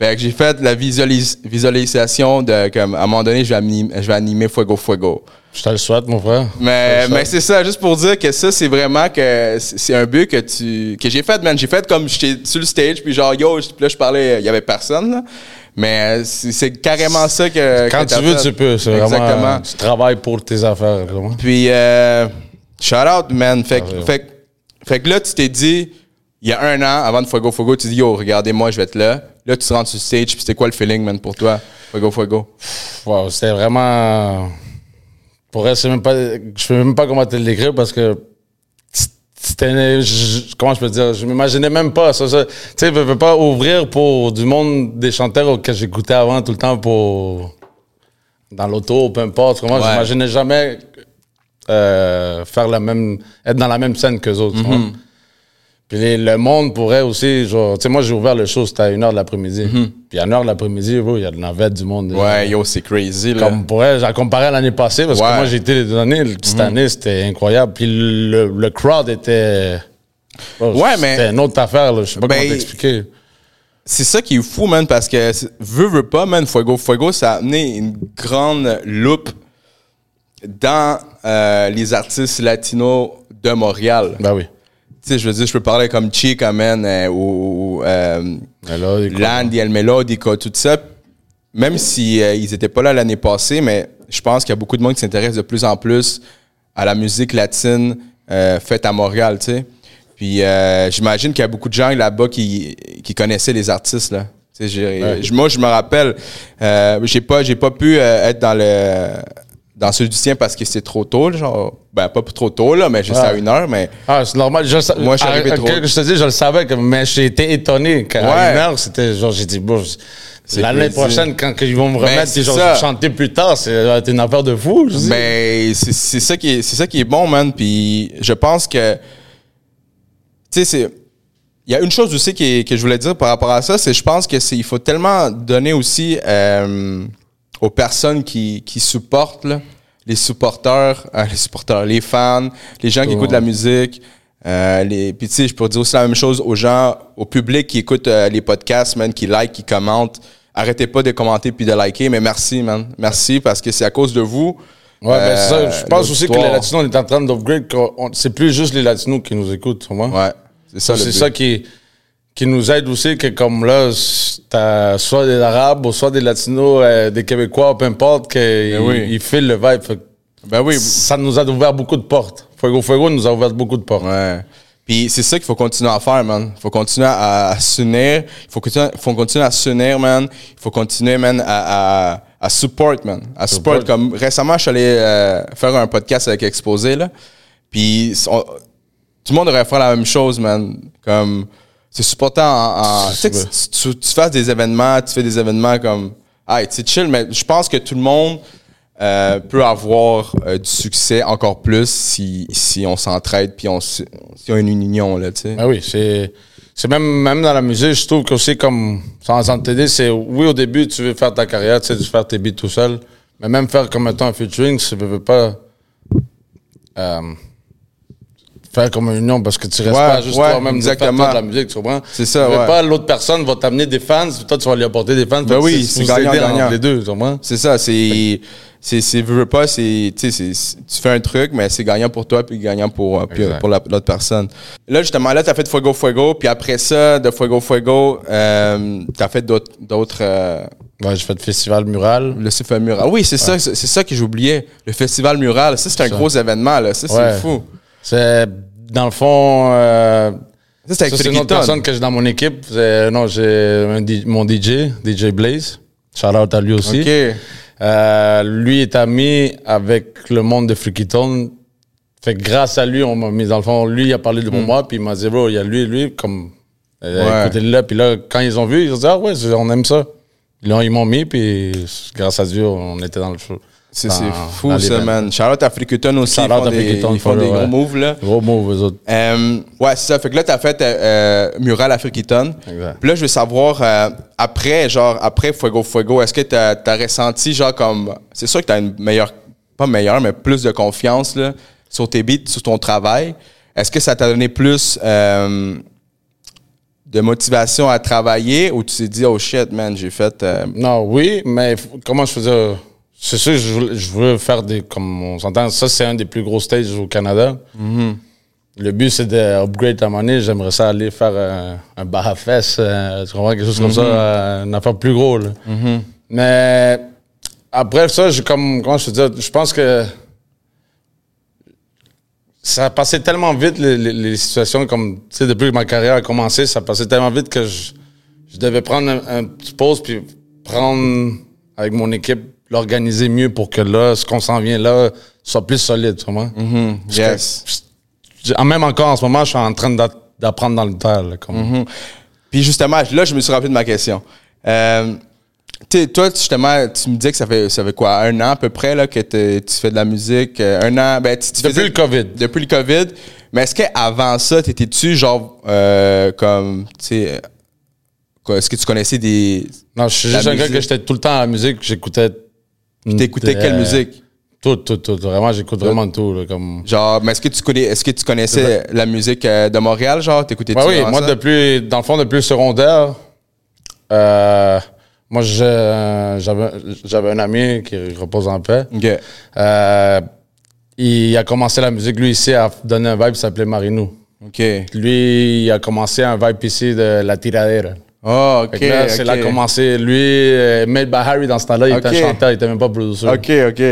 S1: Fait que j'ai fait la visualis- visualisation de comme à un moment donné, je vais animer, je vais animer Fuego Fuego.
S2: Je te le souhaite, mon frère.
S1: Mais, mais c'est ça, juste pour dire que ça, c'est vraiment que c'est un but que tu que j'ai fait, man. J'ai fait comme j'étais sur le stage, puis genre, yo, puis là, je parlais, il y avait personne, là. Mais c'est carrément ça que.
S2: Quand
S1: que
S2: tu veux,
S1: fait.
S2: tu peux. C'est
S1: Exactement.
S2: vraiment. Tu travailles pour tes affaires. vraiment.
S1: Puis, euh, shout out, man. Fait, que-
S2: Ah, ouais.
S1: fait, que- fait que là, tu t'es dit, il y a un an, avant de Fuego Fuego, tu dis, yo, regardez-moi, je vais être là. Là, tu te rends sur le stage, puis c'était quoi le feeling, man, pour toi, Fuego Fuego?
S2: Wow, c'était vraiment. Pour elle, c'est même pas. Je sais même pas comment te le décrire parce que. C'était. Comment je peux dire? Je m'imaginais même pas. Ça, ça. Tu sais, je veux pas ouvrir pour du monde des chanteurs que j'écoutais avant tout le temps pour. Dans l'auto, peu importe. Comment,
S1: Ouais.
S2: Je m'imaginais jamais euh, faire la même. être dans la même scène que autres. tu vois. Puis les- le monde pourrait aussi, genre, tu sais, moi j'ai ouvert le show, c'était à 1h de l'après-midi. Puis à 1h de l'après-midi, il y a de navette du monde.
S1: Ouais, yo, c'est crazy, là.
S2: Comme pour elle, j'ai comparé à l'année passée, parce
S1: Ouais.
S2: que moi j'ai été les deux années, cette année c'était incroyable. Puis le, le crowd était.
S1: Ouais, mais-
S2: C'était une autre affaire, là. je sais pas
S1: Ben,
S2: comment t'expliquer.
S1: C'est ça qui est fou, man, parce que veux, veux pas, man, Fuego Fuego, ça a amené une grande loupe dans euh, les artistes latinos de Montréal.
S2: Ben oui.
S1: Sais, je veux dire, je peux parler comme Chica, man, euh, ou, euh,
S2: écoute,
S1: Land, El Melodica, tout ça. Même si euh, ils étaient pas là l'année passée, mais je pense qu'il y a beaucoup de monde qui s'intéresse de plus en plus à la musique latine euh, faite à Montréal, tu sais. Puis j'imagine qu'il y a beaucoup de gens là-bas qui, qui connaissaient les artistes, là.
S2: Ouais.
S1: moi, je me rappelle, j'ai pas, j'ai pas pu être dans le dans celui du sien parce que c'est trop tôt, genre, ben pas trop tôt, là, mais juste à une heure, mais
S2: Ah, c'est normal. Je,
S1: Moi, je suis arrivé
S2: à-
S1: trop.
S2: Je te dis, je le savais, mais j'ai été étonné. Qu'à
S1: Ouais.
S2: une heure, c'était genre, j'ai dit, bon,
S1: C'est
S2: l'année prochaine, quand ils vont me
S1: Ben,
S2: remettre,
S1: c'est
S2: puis genre,
S1: ça.
S2: chanter plus tard, c'est va être une affaire de fou. Je.
S1: Mais c'est c'est ça qui est c'est ça qui est bon man puis je pense que tu sais c'est il y a une chose aussi qui est- que je voulais dire par rapport à ça c'est je pense que c'est il faut tellement donner aussi euh, aux personnes qui qui supportent là, les supporters euh, les supporters les fans les gens qui écoutent la musique euh, les puis tu sais je pourrais dire aussi la même chose aux gens au public qui écoutent euh, les podcasts man qui like qui commentent arrêtez pas de commenter puis de liker mais merci man merci parce que c'est à cause de vous
S2: Ouais, ben, c'est ça. Je
S1: euh,
S2: pense aussi que les. Latinos, on est en train d'upgrade. C'est plus juste les Latinos qui nous écoutent, tu vois.
S1: Ouais, c'est ça
S2: C'est ça qui, qui nous aide aussi, que comme là, t'as soit des Arabes, ou soit des Latinos, euh, des Québécois, peu importe, qu'ils
S1: Ben oui.
S2: ils filent le vibe. Fait
S1: Ben oui.
S2: Ça nous a ouvert beaucoup de portes. Fuego Fuego nous a ouvert beaucoup de portes.
S1: Ouais. Puis c'est ça qu'il faut continuer à faire, man. Il faut continuer à, à s'unir. Il faut continuer, faut continuer à s'unir, man. Il faut continuer, man, à, à, à support, man. À support.
S2: Support.
S1: Comme récemment, je suis allé euh, faire un podcast avec Exposé, là. Puis on- tout le monde devrait faire la même chose, man. Comme c'est supportant en. en- tu que tu, tu fasses des événements, tu fais des événements comme. Ah, c'est chill, mais je pense que tout le monde euh, peut avoir euh, du succès encore plus si, si on s'entraide puis on, si on a une union, là, tu sais.
S2: Ben oui, c'est. C'est même, même dans la musique, je trouve qu'aussi comme, sans, sans t'aider, c'est, oui, au début, tu veux faire ta carrière, tu sais, tu veux faire tes beats tout seul, mais même faire comme un featuring, tu veux pas, euh, faire comme une union parce que tu restes
S1: Ouais,
S2: pas juste
S1: ouais,
S2: toi-même de faire de la musique, tu comprends?
S1: C'est ça,
S2: Tu
S1: ouais.
S2: pas, l'autre personne va t'amener des fans, toi, tu vas lui apporter des fans.
S1: Ben oui,
S2: c'est
S1: gagnant-gagnant.
S2: entre les deux, tu comprends?
S1: C'est ça, c'est. C'est, c'est, veux, pas, c'est, tu fais un truc, mais c'est gagnant pour toi, puis gagnant pour, euh, puis
S2: Exact.
S1: pour la- l'autre personne. Là, justement, là, t'as fait Fuego Fuego, puis après ça, de Fuego Fuego, euh, t'as fait d'autres, d'autres, euh,
S2: Ouais, j'ai fait le festival mural.
S1: le festival mural. Ah oui, c'est ça, c'est, c'est ça que j'oubliais. Le festival mural, ça, c'est un
S2: Ça.
S1: gros événement, là. Ça, c'est
S2: Ouais.
S1: fou.
S2: C'est, dans le fond, euh,
S1: c'est
S2: une autre personne que j'ai dans mon équipe. Non, j'ai mon DJ, DJ Blaze. Shout out à lui aussi.
S1: OK.
S2: Euh, lui est ami avec le monde de Freakyton. Fait que grâce à lui, on m'a mis dans le fond. Lui, il a parlé de moi, puis il m'a dit, bro, il y a lui lui, comme,
S1: Hmm. Ouais.
S2: écoutez-le là. Puis là, quand ils ont vu, ils ont dit, ah ouais, on aime ça. Là, ils m'ont mis, puis grâce à Dieu, on était dans le show.
S1: C'est fou, ça, man. Charlotte Africaton aussi, ils
S2: Charlotte Africaton,
S1: ils font des gros
S2: ouais.
S1: moves, là.
S2: Gros move, eux autres.
S1: Euh, ouais, c'est ça. Fait que là, t'as fait euh, euh, Mural Africaton.
S2: Exact.
S1: Puis là, je veux savoir, après, genre, après Fuego Fuego, est-ce que t'as as ressenti, genre, comme. C'est sûr que t'as une meilleure. Pas meilleure, mais plus de confiance, là, sur tes beats, sur ton travail. Est-ce que ça t'a donné plus de motivation à travailler ou tu t'es dit, oh shit, man, j'ai fait. euh,
S2: Non, oui, mais comment je faisais. C'est sûr je je voulais faire des. Comme on s'entend, ça, c'est un des plus gros stages au Canada. Le but, c'est d'upgrade ta monnaie. J'aimerais ça aller faire un, un Baja Fest, euh, tu comprends, quelque chose comme ça, euh, une affaire plus gros. là. Mais après ça, je, comme, comment je te dis, je pense que ça a passé tellement vite, les, les- les situations, comme, tu sais, depuis que ma carrière a commencé, ça passait tellement vite que je, je devais prendre un, un petit pause puis prendre avec mon équipe, l'organiser mieux pour que là, ce qu'on s'en vient là, soit plus solide, tu? Parce que
S1: yes.
S2: même encore en ce moment, je suis en train d'a- d'apprendre dans le tas. là, comme.
S1: Puis justement, là, je me suis rappelé de ma question. Euh, toi, justement, tu me dis que ça fait, ça fait quoi, un an à peu près là, que tu fais de la musique? euh, Un an, ben, tu, tu
S2: Depuis
S1: faisais-
S2: le COVID.
S1: Depuis le COVID. Mais est-ce qu'avant ça, t'étais-tu genre, euh, comme, tu sais, euh, est-ce que tu connaissais des.
S2: Non, je suis juste un gars que j'étais tout le temps à la musique, j'écoutais.
S1: T'écoutais quelle musique?
S2: Tout, tout, tout. Vraiment, j'écoute vraiment tout. Là, comme...
S1: Genre, mais est-ce que tu connais, est-ce que tu connaissais la musique euh, de Montréal, genre, t'écoutais-tu
S2: Ouais, oui, moi,
S1: ça?
S2: depuis, dans le fond, depuis le secondaire, euh, moi, j'avais un ami qui repose en paix. Euh, il a commencé la musique, lui, ici, à donner un vibe qui s'appelait Marinou.
S1: Ok.
S2: Lui, il a commencé un vibe ici de La Tiradera.
S1: Oh, ok.
S2: Là, c'est là
S1: ok.
S2: qu'il a commencé. Lui, euh, Made by Harry, dans ce temps-là, il
S1: Ok.
S2: était chanteur, il était même pas producer.
S1: Ok, ok.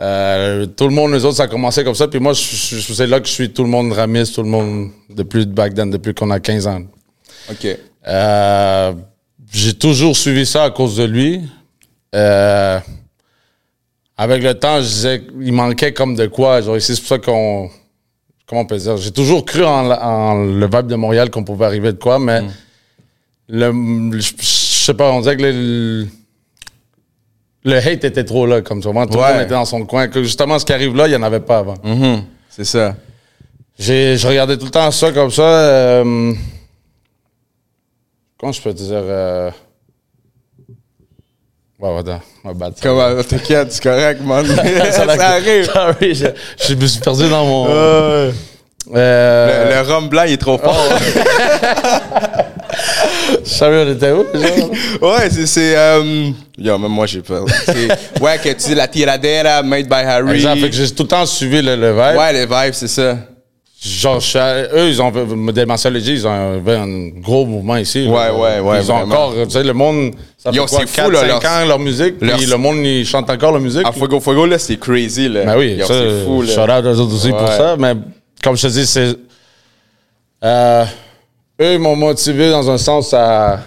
S2: Euh, tout le monde, les autres, ça a commencé comme ça. Puis moi, c'est là que je suis tout le monde ramis, tout le monde depuis back then, depuis qu'on a 15 ans.
S1: Ok.
S2: Euh, j'ai toujours suivi ça à cause de lui. Euh, avec le temps, je disais qu'il manquait comme de quoi. Genre, c'est pour ça qu'on. Comment on peut dire? J'ai toujours cru en, le vibe de Montréal qu'on pouvait arriver de quoi, mais le, je, je sais pas, on dirait que le, le hate était trop là, comme ça. Tout le
S1: Ouais.
S2: monde était dans son coin. Que justement, ce qui arrive là, il n'y en avait pas avant.
S1: Mhm. C'est ça.
S2: J'ai, je regardais tout le temps ça comme ça. euh, comment je peux te dire? Euh, ouais, attends, ma bad.
S1: Comment, t'inquiète, c'est correct, man. [laughs] ça,
S2: Ça
S1: arrive. [laughs]
S2: Sorry, je, je me suis perdu dans mon.
S1: Euh, le, le rhum blanc, il est trop fort. [laughs]
S2: Savais on était où, [laughs]
S1: ouais, c'est. c'est euh, Yo, même moi, j'ai peur. Ouais, que tu dis la tiradera, made by Harry.
S2: Exact, fait que j'ai tout le temps suivi le, le vibe.
S1: Ouais, les vibes, c'est ça.
S2: Genre, eux, ils ont, des Marciology, ils ont un, un gros mouvement ici. là.
S1: Ouais, ouais, ouais,
S2: Ils ont encore, tu sais, le monde, ça fait
S1: Yo,
S2: quoi,
S1: c'est fou,
S2: 4,
S1: là,
S2: 5
S1: leur-
S2: ans, leur musique,
S1: leur-
S2: puis le monde, il chante encore leur musique.
S1: À Fuego Fuego, là, c'est crazy, là.
S2: Ben oui,
S1: Yo,
S2: ça,
S1: c'est fou, là.
S2: shout out aux autres aussi pour ça. Mais comme je te dis, c'est. euh, eux, ils m'ont motivé dans un sens à.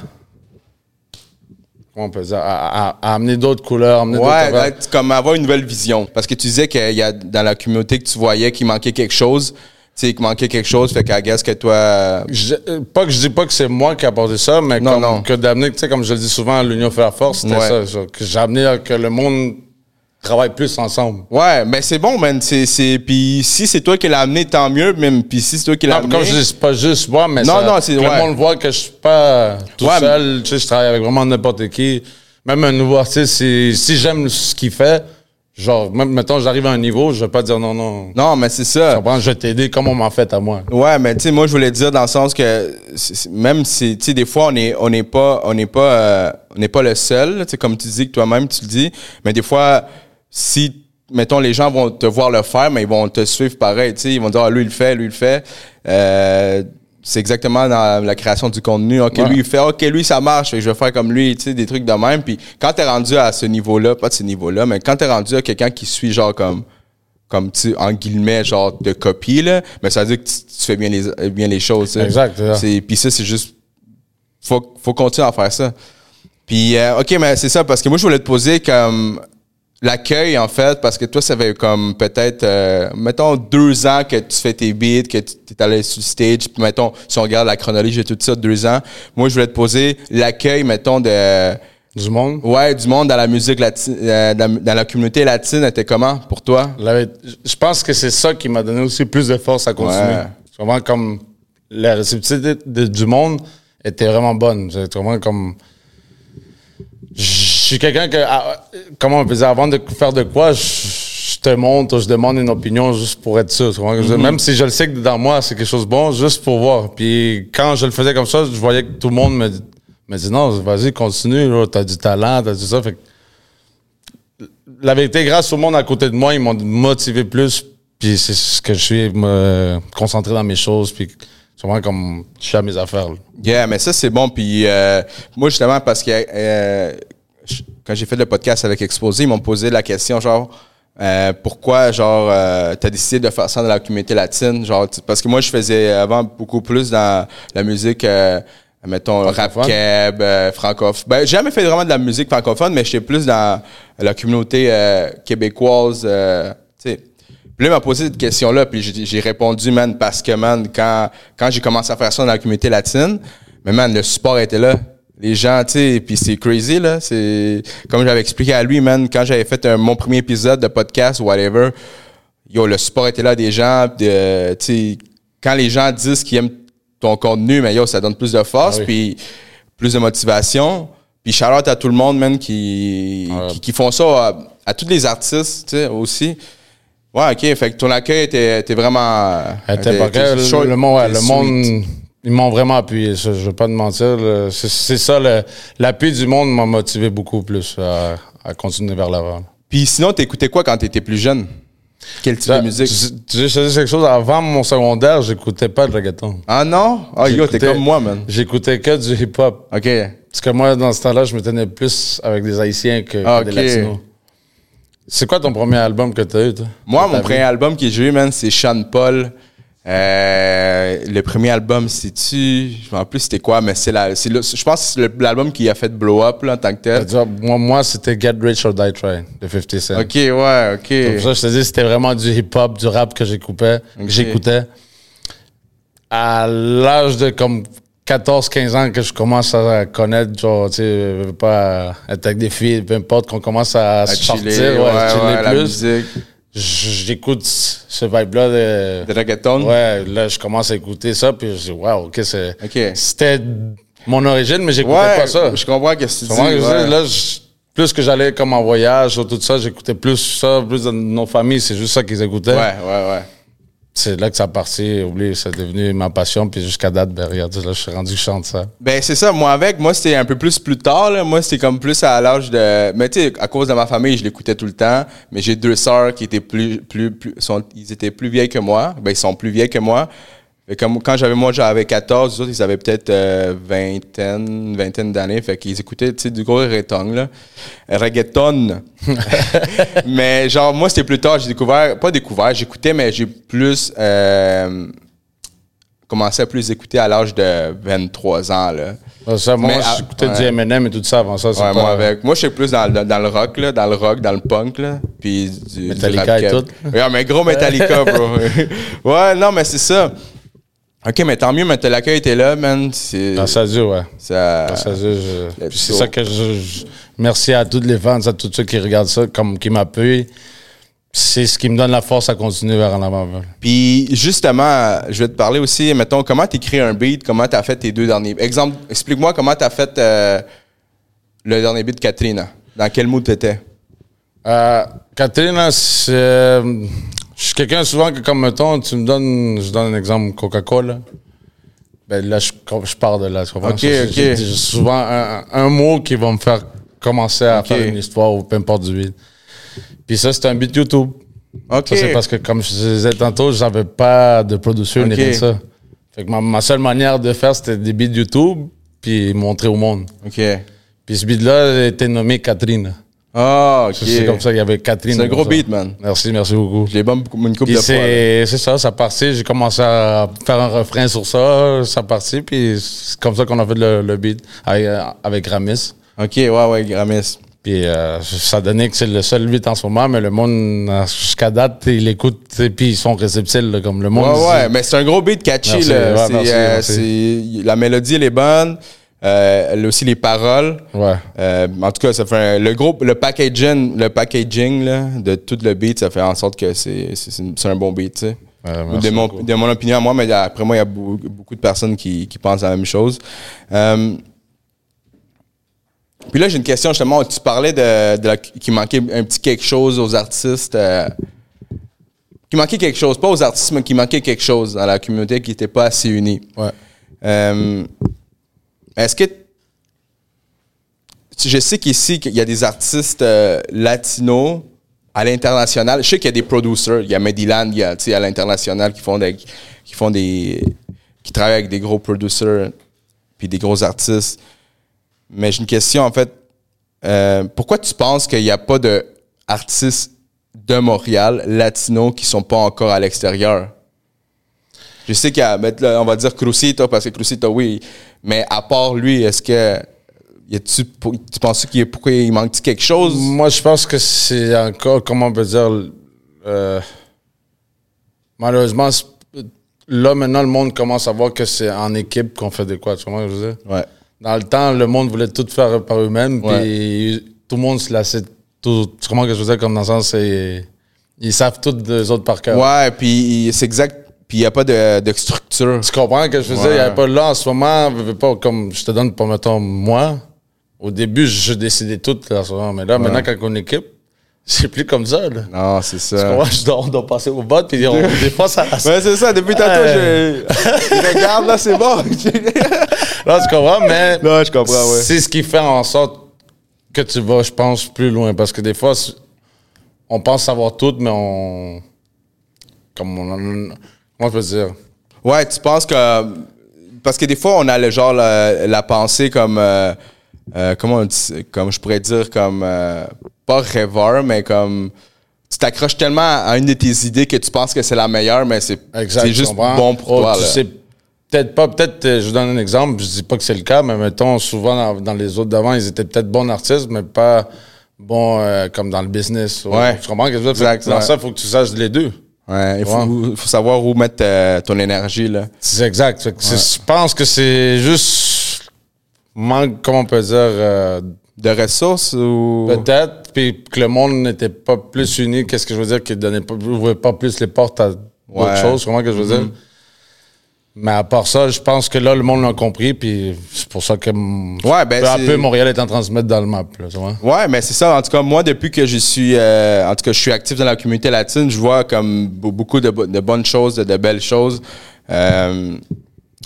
S2: Comment on peut dire À, à- à amener d'autres couleurs, amener d'autres
S1: Ouais,
S2: affaires.
S1: d'être comme avoir une nouvelle vision. Parce que tu disais qu'il y a dans la communauté que tu voyais qu'il manquait quelque chose. Tu sais, qu'il manquait quelque chose, fait qu'à guess que toi. euh,
S2: Je- euh, pas que je dis pas que c'est moi qui ai apporté ça, mais
S1: Non,
S2: comme,
S1: non.
S2: que d'amener, tu sais, comme je le dis souvent, l'union fait la force, c'était
S1: Ouais.
S2: ça. que j'ai amené à que le monde travaille plus ensemble.
S1: Ouais, mais c'est bon, man. C'est, c'est... Puis si c'est toi qui l'as amené, tant mieux. Même, puis si c'est toi qui l'as amené.
S2: comme je dis, c'est pas juste moi, mais
S1: Non,
S2: ça-
S1: non, c'est-
S2: que
S1: ouais.
S2: le monde voit que je suis pas tout
S1: Ouais,
S2: seul. Tu sais, je travaille avec vraiment n'importe qui. Même un nouveau artiste, si, si j'aime ce qu'il fait, genre, même, mettons, j'arrive à un niveau, je vais pas dire non, non.
S1: Non, mais c'est ça.
S2: comprends? Je vais t'aider comme on m'en fait à moi.
S1: Ouais, mais tu sais, moi, je voulais dire dans le sens que même si, tu sais, des fois, on n'est on n'est pas, on n'est pas, euh, on n'est pas le seul, tu sais, comme tu dis que toi-même, tu le dis, mais des fois, si, mettons, les gens vont te voir le faire, mais ils vont te suivre pareil, tu sais, ils vont dire, ah, lui, il le fait, lui, il le fait. Euh, c'est exactement dans la création du contenu. OK,
S2: Ouais.
S1: lui, il fait, OK, lui, ça marche, je vais faire comme lui, tu sais, des trucs de même. Puis quand t'es rendu à ce niveau-là, pas de ce niveau-là, mais quand t'es rendu à quelqu'un qui suit, genre, comme, comme tu en guillemets genre de copie là mais ça veut dire que tu, tu fais bien les bien les choses tu sais.
S2: Exact,
S1: puis ça c'est juste faut faut continuer à faire ça puis euh, ok mais c'est ça parce que moi je voulais te poser comme l'accueil en fait parce que toi ça fait comme peut-être euh, mettons deux ans que tu fais tes beats que tu es allé sur le stage puis mettons si on regarde la chronologie de tout ça deux ans moi je voulais te poser l'accueil mettons de
S2: Du monde?
S1: Ouais, du monde dans la musique latine, euh, dans, dans la communauté latine, était comment pour toi?
S2: La- je pense que c'est ça qui m'a donné aussi plus de force à continuer.
S1: Ouais.
S2: C'est vraiment comme la réceptivité de- du monde était vraiment bonne. C'est vraiment comme. Je suis quelqu'un que. ah, Comment on faisait avant de faire de quoi, je, je te montre, je demande une opinion juste pour être sûr. Je- Même si je le sais que dans moi, c'est quelque chose de bon, juste pour voir. Puis quand je le faisais comme ça, je voyais que tout le monde me, me dit non, vas-y, continue, t'as du talent, t'as du ça. Fait que la vérité, grâce au monde à côté de moi, ils m'ont motivé plus. Puis c'est ce que je suis, me concentrer dans mes choses. Puis vraiment comme je suis à mes affaires. là.
S1: Yeah, mais ça, c'est bon. Puis euh, moi, justement, parce que euh, quand j'ai fait le podcast avec Exposé, ils m'ont posé la question, genre, euh, pourquoi, genre, euh, t'as décidé de faire ça dans la communauté latine? Genre, parce que moi, je faisais avant beaucoup plus dans la musique, euh, mettons, rap
S2: Francophone?
S1: keb, euh, francophone. Ben, j'ai jamais fait vraiment de la musique francophone, mais j'étais plus dans la communauté euh, québécoise, euh, tu sais. Puis là, il m'a posé cette question-là, puis j'ai j'ai répondu, man, parce que, man, quand, quand j'ai commencé à faire ça dans la communauté latine, mais, man, le support était là. Les gens, tu sais, puis c'est crazy, là. C'est, comme j'avais expliqué à lui, man, quand j'avais fait un- mon premier épisode de podcast whatever, yo, le support était là des gens, de, tu sais, quand les gens disent qu'ils aiment ton contenu, mais yo, ça donne plus de force,
S2: Ah oui.
S1: puis plus de motivation. Puis shout out à tout le monde, man, qui,
S2: Ouais.
S1: qui, qui font ça à, à tous les artistes, tu sais, aussi. Ouais, ok. Fait que ton accueil était, était vraiment.
S2: Était pas
S1: était
S2: le, le monde, ouais,
S1: et
S2: le
S1: sweet.
S2: monde, ils m'ont vraiment appuyé. ça, je vais pas te mentir. C'est ça, l'appui du monde m'a motivé beaucoup plus à, à continuer vers l'avant.
S1: Puis sinon, t'écoutais quoi quand t'étais plus jeune? Quel type de musique?
S2: Tu tu sais, quelque chose. Avant mon secondaire, j'écoutais pas de reggaeton.
S1: Ah non? Ah yo, t'es comme moi, man.
S2: J'écoutais que du hip-hop.
S1: Ok.
S2: Parce que moi, dans ce temps-là, je me tenais plus avec des Haïtiens que,
S1: Ah,
S2: des. Latinos. C'est quoi ton premier album que tu as eu, toi?
S1: Moi, mon
S2: t'as
S1: premier album que j'ai eu, man, c'est Sean Paul. Euh, le premier album, c'est-tu. Je m'en plus c'était quoi, mais c'est la. c'est le- je pense que c'est l'album qui a fait blow up, là, en tant que tel.
S2: Moi, moi c'était Get Rich or Die Trying de 50 Cent.
S1: Ok, ouais, ok.
S2: Pour ça, je te dis, c'était vraiment du hip-hop, du rap que j'écoutais. J'écoutais. À l'âge de comme 14-15 ans que je commence à connaître, genre, tu sais, pas être avec des filles, peu importe, qu'on commence à,
S1: À
S2: sortir,
S1: chiller,
S2: ouais,
S1: ouais,
S2: chiller
S1: ouais, la
S2: plus.
S1: musique.
S2: J'écoute ce vibe-là de.
S1: De reggaeton?
S2: Ouais, là, je commence à écouter ça, puis je dis, wow, ok, c'est.
S1: Ok.
S2: C'était mon origine, mais j'écoutais
S1: Ouais,
S2: pas ça.
S1: je comprends que tu dis.
S2: Tu comprends ce que je veux
S1: ouais.
S2: Là, je- plus que j'allais comme en voyage, tout ça, j'écoutais plus ça, plus dans nos familles, c'est juste ça qu'ils écoutaient.
S1: Ouais, ouais, ouais.
S2: C'est là que ça a parti, oublie, c'est devenu ma passion, puis jusqu'à date, ben là, je suis rendu que je chante ça.
S1: Ben, c'est ça. Moi, avec, moi, c'était un peu plus plus tard, là. Moi, c'était comme plus à l'âge de. Mais tu sais, à cause de ma famille, je l'écoutais tout le temps. Mais j'ai deux sœurs qui étaient plus. plus, ils étaient plus vieilles que moi. Ben, ils sont plus vieilles que moi. Fait quand j'avais moi j'avais 14, les autres ils avaient peut-être euh, vingtaine, vingtaine d'années, fait qu'ils écoutaient tu sais du gros reggaeton là. Reggaeton. [laughs] [laughs] mais genre moi c'était plus tard, j'ai découvert pas découvert, j'écoutais mais j'ai plus euh, commencé à plus écouter à l'âge de 23 ans là.
S2: Ah, Ça, moi, j'écoutais
S1: ouais.
S2: du Eminem et tout ça avant ça. c'est
S1: Ouais,
S2: pas-
S1: moi avec. Moi, je suis plus dans, le- dans le rock, là, dans le rock, dans le punk, là. Puis du.
S2: Metallica
S1: du
S2: et tout.
S1: Ouais, mais gros Metallica, bro. [laughs] ouais, non, mais c'est ça. Ok, mais tant mieux, Metallica était là, man.
S2: Dans sa dure, ouais.
S1: ça.
S2: Dans sa dure, je- c'est ça que je, je- Merci à tous les fans, à tous ceux qui regardent ça, comme, qui m'appuient. C'est ce qui me donne la force à continuer vers en avant.
S1: Puis justement, je vais te parler aussi, mettons, comment t'écris un beat, comment t'as fait tes deux derniers. Exemple, explique-moi comment t'as fait euh, le dernier beat de Katrina. Dans quel mood t'étais?
S2: Euh, Catherine, là, c'est. Je suis quelqu'un souvent que, comme mettons, tu me donnes. Je donne un exemple Coca-Cola. Ben là, je, je pars de là. tu comprends?
S1: Ok, ok.
S2: j'ai- souvent un, un mot qui va me faire commencer à
S1: Ok.
S2: faire une histoire ou peu importe du beat. Puis ça, c'est un beat YouTube.
S1: Ok.
S2: Ça, c'est parce que, comme je disais tantôt, j'avais pas de producer ni rien de ça. Fait que ma, ma seule manière de faire, c'était des beats YouTube, puis montrer au monde.
S1: Ok.
S2: Puis ce beat-là était nommé Catherine.
S1: Ah, ok.
S2: C'est comme ça qu'il y avait Catherine.
S1: C'est un gros beat, man.
S2: Merci, merci beaucoup.
S1: Je l'ai une coupe de fois.
S2: c'est ça, ça partit. J'ai commencé à faire un refrain sur ça, ça partit. Puis c'est comme ça qu'on a fait le, le beat avec, euh, avec Ramis.
S1: Ok, ouais, ouais, Gramis.
S2: Puis euh, ça donnait que c'est le seul beat en ce moment, mais le monde, euh, jusqu'à date, il écoute, tu sais, puis ils sont réceptifs, là, comme le monde.
S1: Ouais, ouais, mais c'est un gros beat catchy,
S2: Merci,
S1: là.
S2: ouais, merci,
S1: euh,
S2: merci.
S1: la mélodie, elle est bonne. Euh, aussi les paroles.
S2: Ouais.
S1: Euh, en tout cas, ça fait un- le gros, le packaging, le packaging là, de tout le beat, ça fait en sorte que c'est un bon beat, tu sais.
S2: Merci
S1: de, mon, de mon opinion à moi, mais après moi, il y a beaucoup, de personnes qui, qui pensent la même chose. Euh, puis là, j'ai une question justement. Tu parlais de, de la- qu'il manquait un petit quelque chose aux artistes. euh, qu'il manquait quelque chose, pas aux artistes, mais qu'il manquait quelque chose dans la communauté qui n'était pas assez unie.
S2: Ouais.
S1: Euh, Est-ce que. Je sais qu'ici, qu'il y a des artistes euh, latinos à l'international. Je sais qu'il y a des producers. Il y a Mediland, il y a à l'international qui font des. qui font des. qui travaillent avec des gros producers puis des gros artistes. Mais j'ai une question en fait. Euh, pourquoi tu penses qu'il n'y a pas d'artistes de Montréal, latinos, qui sont pas encore à l'extérieur? Je sais qu'il y a, on va dire Crucito, parce que Crucito, oui. Mais à part lui, est-ce que. Y a-tu, tu penses qu'il pourquoi il manque quelque chose?
S2: Moi, je pense que c'est encore, comment on peut dire, euh, malheureusement, là, maintenant, le monde commence à voir que c'est en équipe qu'on fait des quoi, tu comprends ce que je veux dire?
S1: Ouais.
S2: Dans le temps, le monde voulait tout faire par eux-mêmes, puis tout le monde se lassait. Tout, tu comprends que je veux dire? Comme dans le sens, c'est. Ils savent tous les autres par cœur.
S1: Ouais, puis c'est exact. Puis il n'y a pas de, de structure.
S2: Tu comprends que je dire? Il n'y avait pas là en ce moment, pas, comme je te donne pour, mettons, moi. Au début, je décidais tout, là, en ce moment. mais là, maintenant, quand on équipe, c'est plus comme ça. Là.
S1: Non, c'est ça.
S2: comprends? Je dois, on doit passer au vote, puis on- [laughs] des fois, ça.
S1: Ouais, c'est ça. Depuis tantôt, je. je regarde, là, c'est bon.
S2: Là, tu comprends? Mais [laughs]
S1: Non, je comprends, ouais.
S2: c'est ce qui fait en sorte que tu vas, je pense, plus loin. Parce que des fois, on pense savoir tout, mais on. Comme on. Comment je peux dire?
S1: Ouais, tu penses que. Parce que des fois, on a le genre la, la pensée comme. euh, euh, comment on dit Comme je pourrais dire, comme. euh, pas rêveur, mais comme. Tu t'accroches tellement à une de tes idées que tu penses que c'est la meilleure, mais c'est juste bon pour
S2: Oh,
S1: toi.
S2: Tu
S1: là.
S2: sais peut-être pas, peut-être, euh, je vous donne un exemple, je dis pas que c'est le cas, mais mettons, souvent dans, dans les autres d'avant, ils étaient peut-être bons artistes, mais pas bons euh, comme dans le business.
S1: Ouais.
S2: Tu comprends que Dans
S1: ouais.
S2: ça, il faut que tu saches les deux.
S1: Ouais, il faut,
S2: Ouais.
S1: faut savoir où mettre euh, ton énergie. Là.
S2: C'est exact. Je pense que c'est juste manque, comment on peut dire, euh,
S1: De ressources ou.
S2: peut-être, puis que le monde n'était pas plus uni, qu'est-ce que je veux dire, qu'il donnait pas, ouvrait pas plus les portes à d'autres choses, comment que je veux dire? Mais à part ça, je pense que là, le monde l'a compris, puis c'est pour ça que
S1: Ouais, ben,
S2: peu à peu, Montréal est en train de se mettre dans le map. Là, tu vois.
S1: Ouais, mais c'est ça. En tout cas, moi, depuis que je suis, euh, en tout cas, je suis actif dans la communauté latine, je vois comme be- beaucoup de, bo- de bonnes choses, de, de belles choses. Euh,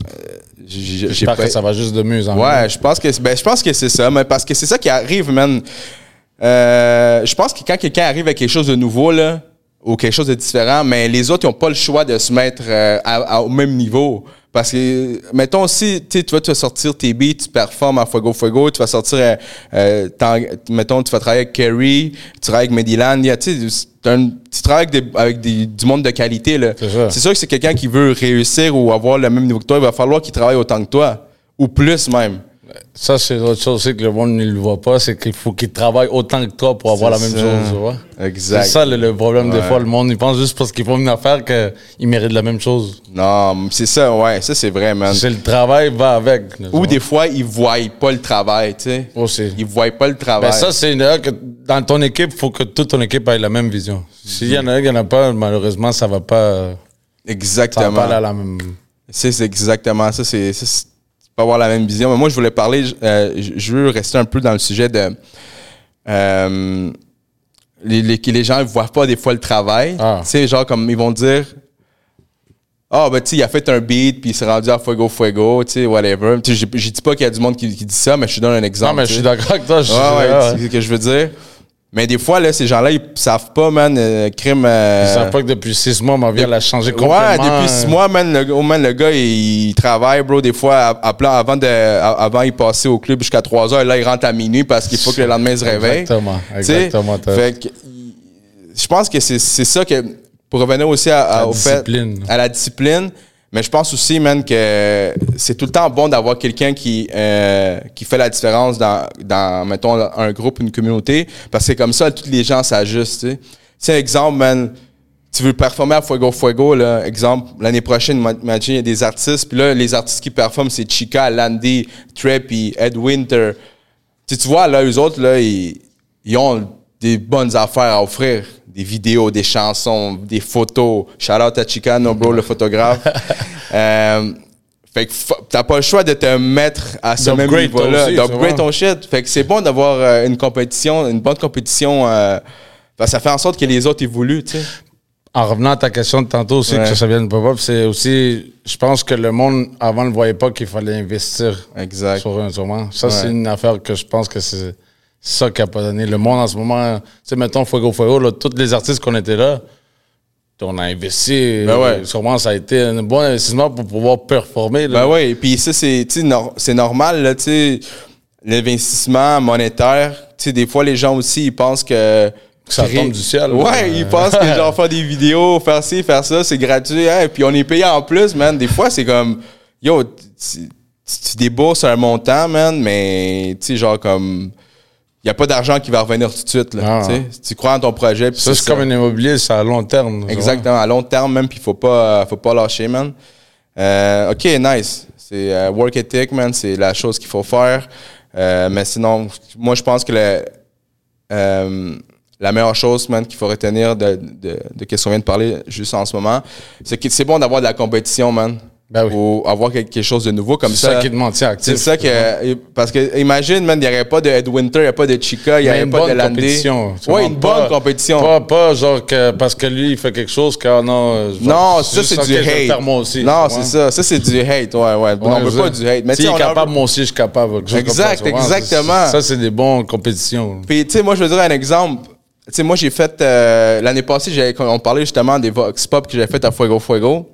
S1: euh,
S2: J'espère que ça va juste de mieux en mieux.
S1: Ouais, je pense que ben, je pense que c'est ça, mais parce que c'est ça qui arrive, man. Euh, je pense que quand quelqu'un arrive avec quelque chose de nouveau là, ou quelque chose de différent, mais les autres ils ont pas le choix de se mettre euh, à- à- au même niveau. Parce que, mettons si tu sais, tu vas te sortir tes beats, tu performes à Fuego Fuego, tu vas sortir, euh, euh, mettons, tu vas travailler avec Kerry, tu travailles avec Mediland, un- tu travailles avec, des- avec des- du monde de qualité. là.
S2: C'est ça.
S1: C'est sûr que c'est quelqu'un qui veut réussir ou avoir le même niveau que toi, il va falloir qu'il travaille autant que toi, ou plus même.
S2: Ça, c'est autre chose aussi que le monde ne le voit pas, c'est qu'il faut qu'il travaille autant que toi pour avoir la
S1: C'est
S2: même
S1: ça.
S2: chose, tu vois.
S1: Exact.
S2: C'est ça le, le problème des fois. Le monde, il pense juste parce qu'ils font une affaire qu'ils méritent la même chose.
S1: Non, c'est ça, ouais, ça c'est vrai, man.
S2: C'est le travail va avec.
S1: Ou des fois, ils voient pas le travail, tu sais.
S2: Aussi.
S1: Ils voient pas le travail.
S2: Ben ça, c'est une erreur que dans ton équipe, il faut que toute ton équipe ait la même vision. S'il y en a un qui n'en a pas, malheureusement, ça va pas, ça va
S1: exactement.
S2: pas aller à la même.
S1: C'est c'est exactement ça. C'est c'est- c'est pas avoir la même vision. Mais moi, je voulais parler, euh, je veux rester un peu dans le sujet de. euh, les, les, que les gens ne voient pas des fois le travail.
S2: Ah.
S1: Tu sais, genre, comme ils vont dire. Ah, ben, tu sais, il a fait un beat, puis il s'est rendu à Fuego Fuego, tu sais, whatever. Tu sais, je dis pas qu'il y a du monde qui, qui dit ça, mais je te donne un exemple.
S2: Non, mais je suis d'accord avec toi. je-
S1: Ouais, ouais,
S2: ouais,
S1: c'est ce que je veux dire? Mais des fois, là, ces gens-là, ils savent pas, man, euh, crime. euh,
S2: Ils savent pas que depuis six mois, ma vie, elle a changé complètement.
S1: Ouais, depuis six mois, man, le, oh, man, le gars, il, il travaille, bro, des fois, à, à plan- avant, de, à- avant, il passait au club jusqu'à 3 heures. Là, il rentre à minuit parce qu'il faut que le lendemain, il se réveille.
S2: Exactement, exactement,
S1: Fait que, je pense que c'est c'est ça que, pour revenir aussi à, à-
S2: La
S1: au
S2: discipline.
S1: fait, à la discipline, mais je pense aussi, man, que c'est tout le temps bon d'avoir quelqu'un qui, euh, qui fait la différence dans, dans, mettons, un groupe, une communauté, parce que comme ça, tous les gens s'ajustent, tu sais. Exemple, man, tu veux performer à Fuego Fuego, là, exemple, l'année prochaine, ima- imagine, il y a des artistes, puis là, les artistes qui performent, c'est Chica, Landy, Treppy, Ed Winter. Tu tu vois, là, eux autres, là, ils, ils ont des bonnes affaires à offrir. Des vidéos, des chansons, des photos. Shout out à Chica, no bro, le photographe. [laughs] Euh, fait que t'as pas le choix de te mettre à ce même niveau-là, d'upgrade ton shit. Fait que c'est bon d'avoir euh, une compétition, une bonne compétition. euh, ça fait en sorte que les autres évoluent, tu sais.
S2: En revenant à ta question de tantôt aussi,
S1: Ouais.
S2: que ça vient de pop-up, c'est aussi, je pense que le monde avant ne voyait pas qu'il fallait investir
S1: Exact.
S2: sur un instrument. Ça, c'est une affaire que je pense que c'est ça qui a pas donné. Le monde en ce moment, tu sais, mettons Fuego Fuego, là, tous les artistes qu'on était là, on a investi.
S1: Ben ouais.
S2: Sûrement, ça a été un bon investissement pour pouvoir performer. là.
S1: Ben oui, et puis ça, c'est nor- normal, là, tu sais, l'investissement monétaire. Tu sais, des fois, les gens aussi, ils pensent que.
S2: Que ça tombe du ciel.
S1: Ouais, ils pensent que, genre, faire des vidéos, faire ci, faire ça, c'est gratuit, hein, et puis on est payé en plus, man. Des fois, c'est comme, yo, tu, débourses un montant, man, mais, tu sais, genre, comme, n'y a pas d'argent qui va revenir tout de suite, là.
S2: Ah.
S1: tu crois en ton projet,
S2: Ça, c'est comme un immobilier, c'est à long terme.
S1: Exactement, à long terme même, puis il faut pas, euh, faut pas lâcher, man. Euh, ok, nice. C'est euh, work ethic, man, c'est la chose qu'il faut faire. Euh, mais sinon, moi, je pense que le, euh, la meilleure chose, man, qu'il faut retenir de, de, de ce qu'on vient de parler juste en ce moment, c'est que c'est bon d'avoir de la compétition, man.
S2: Ben oui.
S1: Ou avoir quelque chose de nouveau comme
S2: C'est
S1: ça.
S2: ça maintient actif.
S1: C'est ça que. Parce que, imagine, man, il n'y aurait pas de Ed Winter, il n'y a pas de Chica, il n'y aurait pas de
S2: bonne
S1: Landé.
S2: compétition.
S1: Oui, une bonne compétition.
S2: Pas, pas genre que parce que lui, il fait quelque chose que non. euh,
S1: Non, ça c'est du hate.
S2: moi aussi.
S1: non, c'est ça. Ça c'est du hate, ouais, ouais. On
S2: je
S1: veut pas du hate. Mais
S2: S'il
S1: sais,
S2: est capable, moi aussi, je suis capable. ça,
S1: Exact, exactement.
S2: Ça, c'est des bonnes compétitions.
S1: Puis, tu sais, moi, je veux dire un exemple. Tu sais, moi, j'ai fait. euh, L'année passée, on parlait justement des Vox Pop que j'avais fait à Fuego Fuego.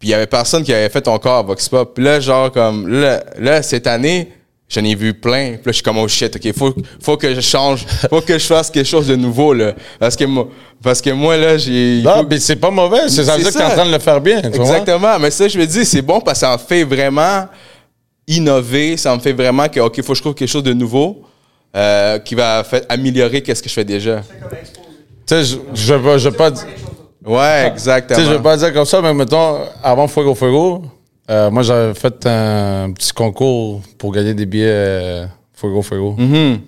S1: Puis, il y avait personne qui avait fait encore à Vox Pop. Puis là, genre, comme. Là, là cette année, j'en ai vu plein. Puis là, je suis comme, oh shit, OK, faut, faut que je change. Faut que je fasse quelque chose de nouveau, là. Parce que moi, parce que moi là, j'ai.
S2: Non, mais c'est pas mauvais. C'est ça veut dire que t'es en train de le faire bien. tu vois.
S1: Exactement. Mais ça, je me dis, c'est bon parce que ça en fait vraiment innover. Ça me fait vraiment que, OK, faut que je trouve quelque chose de nouveau euh, qui va fait, améliorer qu'est-ce que je fais déjà.
S2: Tu sais, je, je, je veux pas. Tu
S1: Ouais, exactement.
S2: sais, je veux pas dire comme ça, mais mettons, avant Fuego Fuego, euh, moi, j'avais fait un petit concours pour gagner des billets euh, Fuego Fuego.
S1: Mhm.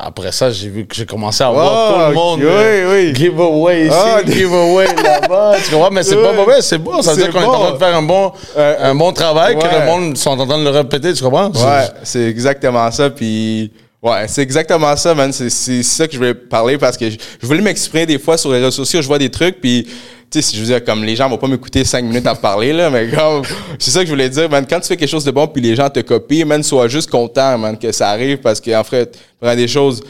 S2: Après ça, j'ai vu que j'ai commencé à voir
S1: Oh,
S2: tout le monde.
S1: oui,
S2: euh,
S1: oui.
S2: Giveaway ici,
S1: Ah, des-
S2: giveaway [laughs] là-bas. Tu comprends? Mais c'est pas mauvais, c'est bon. Ça veut dire qu'on est en train de faire un bon, un bon travail, que le monde sont en train de le répéter, tu comprends?
S1: Ouais, c'est exactement ça. Puis, ouais, c'est exactement ça, man. C'est c'est ça que je voulais parler parce que je, je voulais m'exprimer des fois sur les réseaux sociaux. Je vois des trucs, puis, tu sais, si je veux dire, comme les gens vont pas m'écouter cinq minutes à parler, là, mais comme, c'est ça que je voulais dire, man. Quand tu fais quelque chose de bon, puis les gens te copient, man, sois juste content, man, que ça arrive parce qu'en fait, première des choses,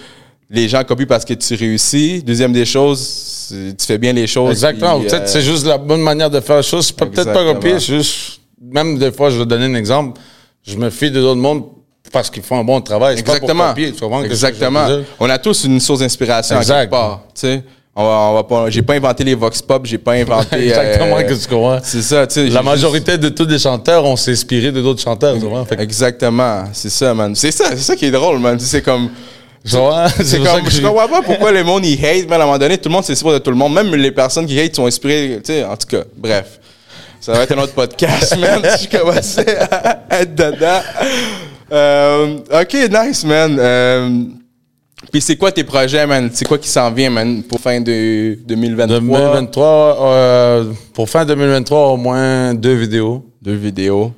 S1: les gens copient parce que tu réussis. Deuxième des choses, tu fais bien les choses.
S2: Exactement. Peut-être
S1: euh,
S2: c'est juste la bonne manière de faire les choses. C'est pas- peut-être pas copier, c'est juste. Même des fois, je vais donner un exemple. Je me fie de d'autres mondes parce qu'ils font un bon travail. C'est pas pour
S1: Exactement. Exactement. On a tous une source d'inspiration à
S2: Exact.
S1: quelque part. Tu sais, on va, on va pas, j'ai pas inventé les vox pop, j'ai pas inventé. [laughs]
S2: Exactement,
S1: euh,
S2: que tu comprends.
S1: C'est ça, tu sais.
S2: La
S1: juste-
S2: majorité de tous les chanteurs ont s'est inspiré de d'autres chanteurs, tu vois? Fait que,
S1: Exactement, c'est ça, man. C'est ça, c'est ça qui est drôle, man. C'est comme. C'est comme, je comprends pas pourquoi le monde il hate, mais à un moment donné, tout le monde s'inspire de tout le monde. Même les personnes qui hate sont inspirées, tu sais, en tout cas, bref. Ça va être un autre podcast, [laughs] man, si je commençais [laughs] à être dedans. Euh, ok, nice, man. Euh, Puis c'est quoi tes projets, man? C'est quoi qui s'en vient, man, pour fin de 2023?
S2: 2023, euh, pour fin 2023, au moins deux vidéos.
S1: Deux vidéos.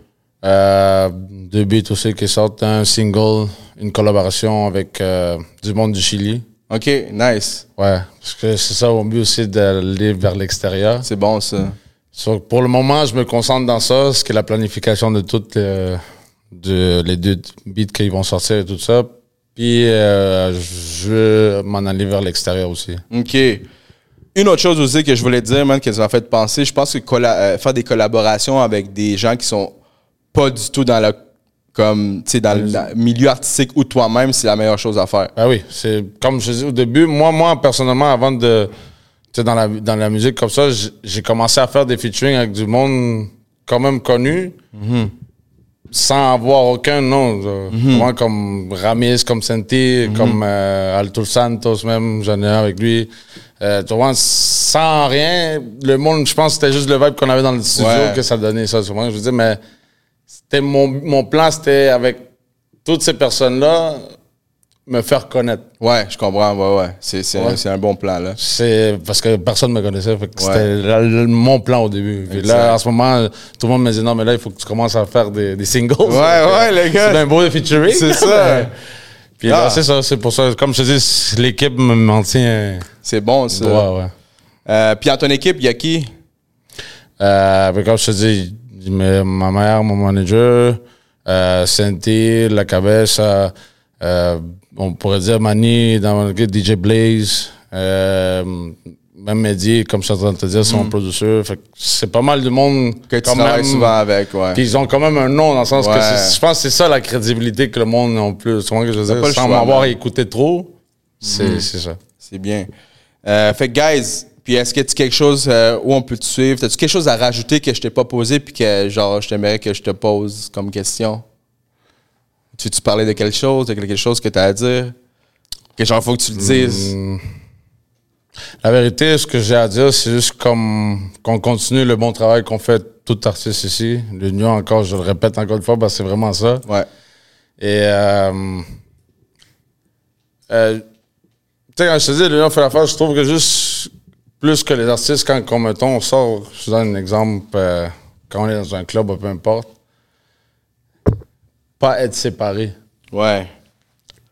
S2: Euh, deux beats aussi qui sortent, un single, une collaboration avec euh, du monde du Chili.
S1: Ok, nice.
S2: Ouais, parce que c'est ça mon but aussi d'aller vers l'extérieur.
S1: C'est bon, ça.
S2: So, pour le moment, je me concentre dans ça, ce qui est la planification de toutes les, de, les deux beats qui vont sortir et tout ça. Puis euh, je m'en aller vers l'extérieur aussi.
S1: OK. Une autre chose aussi que je voulais te dire, man, que ça m'a fait penser, je pense que euh, faire des collaborations avec des gens qui sont pas du tout dans le comme tu sais dans le dans milieu artistique ou toi-même, c'est la meilleure chose à faire.
S2: Ah oui, c'est comme je dis au début, moi, moi personnellement, avant de. Tu dans la, dans la musique comme ça, j'ai commencé à faire des featuring avec du monde quand même connu, sans avoir aucun nom. genre. Vraiment comme Ramis, comme Senti, comme euh, Alto Santos même, j'en ai un avec lui. Euh, tu vois, sans rien, le monde, je pense que c'était juste le vibe qu'on avait dans le studio
S1: Ouais.
S2: que ça donnait ça. Souvent, je veux dire, mais c'était mon, mon plan, c'était avec toutes ces personnes-là, me faire connaître.
S1: Ouais, je comprends. Ouais, ouais. C'est c'est un-
S2: Ouais.
S1: c'est un bon plan, là.
S2: C'est parce que personne ne me connaissait. fait que
S1: Ouais.
S2: C'était la- mon plan au début. Puis là, en ce moment, tout le monde me dit non, mais là, il faut que tu commences à faire des, des singles.
S1: Ouais, ouais, [laughs] les gars.
S2: C'est un beau featuring.
S1: C'est ça. [laughs]
S2: Puis là,
S1: Ah.
S2: c'est ça. C'est pour ça. Comme je te dis, l'équipe me m'en tient
S1: C'est bon, ça.
S2: droit, ouais.
S1: Euh, Puis dans ton équipe, il y a qui?
S2: Euh, puis comme je te dis, ma mère, mon manager, euh, Santé, La Cabeza, euh, on pourrait dire Mani, dans le DJ Blaze, euh, même Mehdi, comme je suis en train de te dire, c'est mon producteur. Fait que c'est pas mal de monde
S1: Que tu
S2: quand
S1: travailles souvent avec, ouais.
S2: Puis ils ont quand même un nom dans le sens
S1: Ouais.
S2: que je pense que c'est ça la crédibilité que le monde n'a plus. Ce que je veux dire? Sans m'avoir écouté trop, c'est c'est ça.
S1: C'est bien. Euh, fait guys, puis est-ce que tu quelque chose euh, où on peut te suivre? T'as-tu quelque chose à rajouter que je t'ai pas posé puis que, genre, je t'aimerais que je te pose comme question? Tu parler de quelque chose? De quelque chose que tu as à dire? Que genre, faut que tu le dises.
S2: Mm. La vérité, ce que j'ai à dire, c'est juste comme qu'on continue le bon travail qu'on fait tout artiste ici. L'union, encore, je le répète encore une fois, parce que c'est vraiment ça.
S1: Ouais.
S2: Et euh, euh, tu sais, quand je te dis l'union fait l'affaire, je trouve que juste plus que les artistes, quand, comme mettons, on sort, je donne un exemple, euh, quand on est dans un club, peu importe, pas être séparés
S1: Ouais.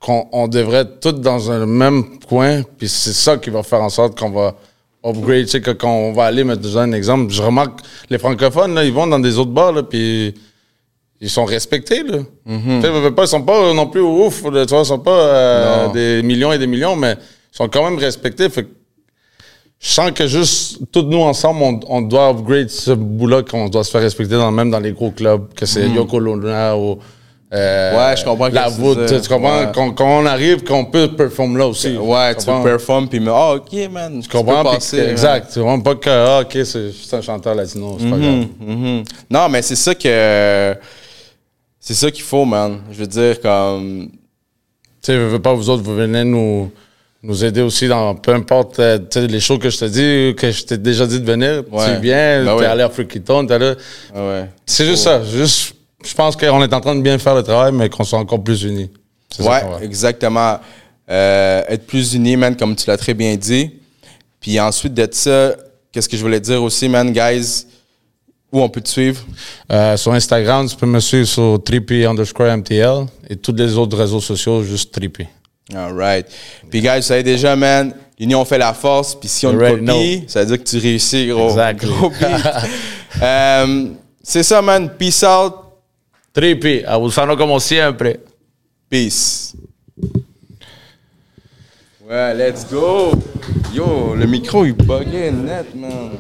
S2: qu'on on devrait être tous dans un même coin, puis c'est ça qui va faire en sorte qu'on va upgrade. Tu sais, que quand on va aller, mettre un exemple, je remarque, les francophones, là, ils vont dans des autres bars, là, puis ils sont respectés, là.
S1: Mm-hmm.
S2: Tu sais, ils sont pas non plus ouf, là, tu vois, ils sont pas euh, des millions et des millions, mais ils sont quand même respectés. Fait que je sens que juste, tous nous ensemble, on, on doit upgrade ce bout-là, qu'on doit se faire respecter, dans, même dans les gros clubs, que c'est Yoko Luna ou... euh.
S1: Ouais, je comprends
S2: La
S1: tu
S2: voûte, tu, tu comprends?
S1: Ouais.
S2: Quand, quand on arrive, qu'on peut performer là aussi.
S1: Ouais, tu
S2: comprends?
S1: performes puis me. Ah, ok, man.
S2: Tu comprends?
S1: passer, man.
S2: exact. Tu comprends? Pas que, ah, ok, c'est un chanteur latino, c'est pas grave.
S1: Mhm. Non, mais c'est ça que. C'est ça qu'il faut, man. Je veux dire, comme.
S2: Tu sais, je veux pas, vous autres, vous venez nous, nous aider aussi dans peu importe euh, tu les shows que je te dis, que je t'ai déjà dit de venir.
S1: Ouais.
S2: Tu viens,
S1: Ben
S2: t'es
S1: oui.
S2: allé à Freakyton, t'es allé.
S1: Ah ouais.
S2: C'est juste ça. Juste, je pense qu'on est en train de bien faire le travail, mais qu'on soit encore plus unis.
S1: Ouais, exactement. Euh, être plus unis, man, comme tu l'as très bien dit. Puis ensuite de ça, qu'est-ce que je voulais dire aussi, man, guys, où on peut te suivre?
S2: Euh, sur Instagram, tu peux me suivre sur trippy underscore MTL et tous les autres réseaux sociaux, juste trippy.
S1: All right. Puis, guys, vous savez déjà, man, l'union fait la force. Puis si on
S2: already
S1: copie, ça veut dire que tu réussis, gros.
S2: Exactly.
S1: Gros. [laughs] Euh, c'est ça, man. Peace out.
S2: Trippy, abusando como siempre.
S1: Peace. Ouais, let's go. Yo, le micro, il buguait net, man.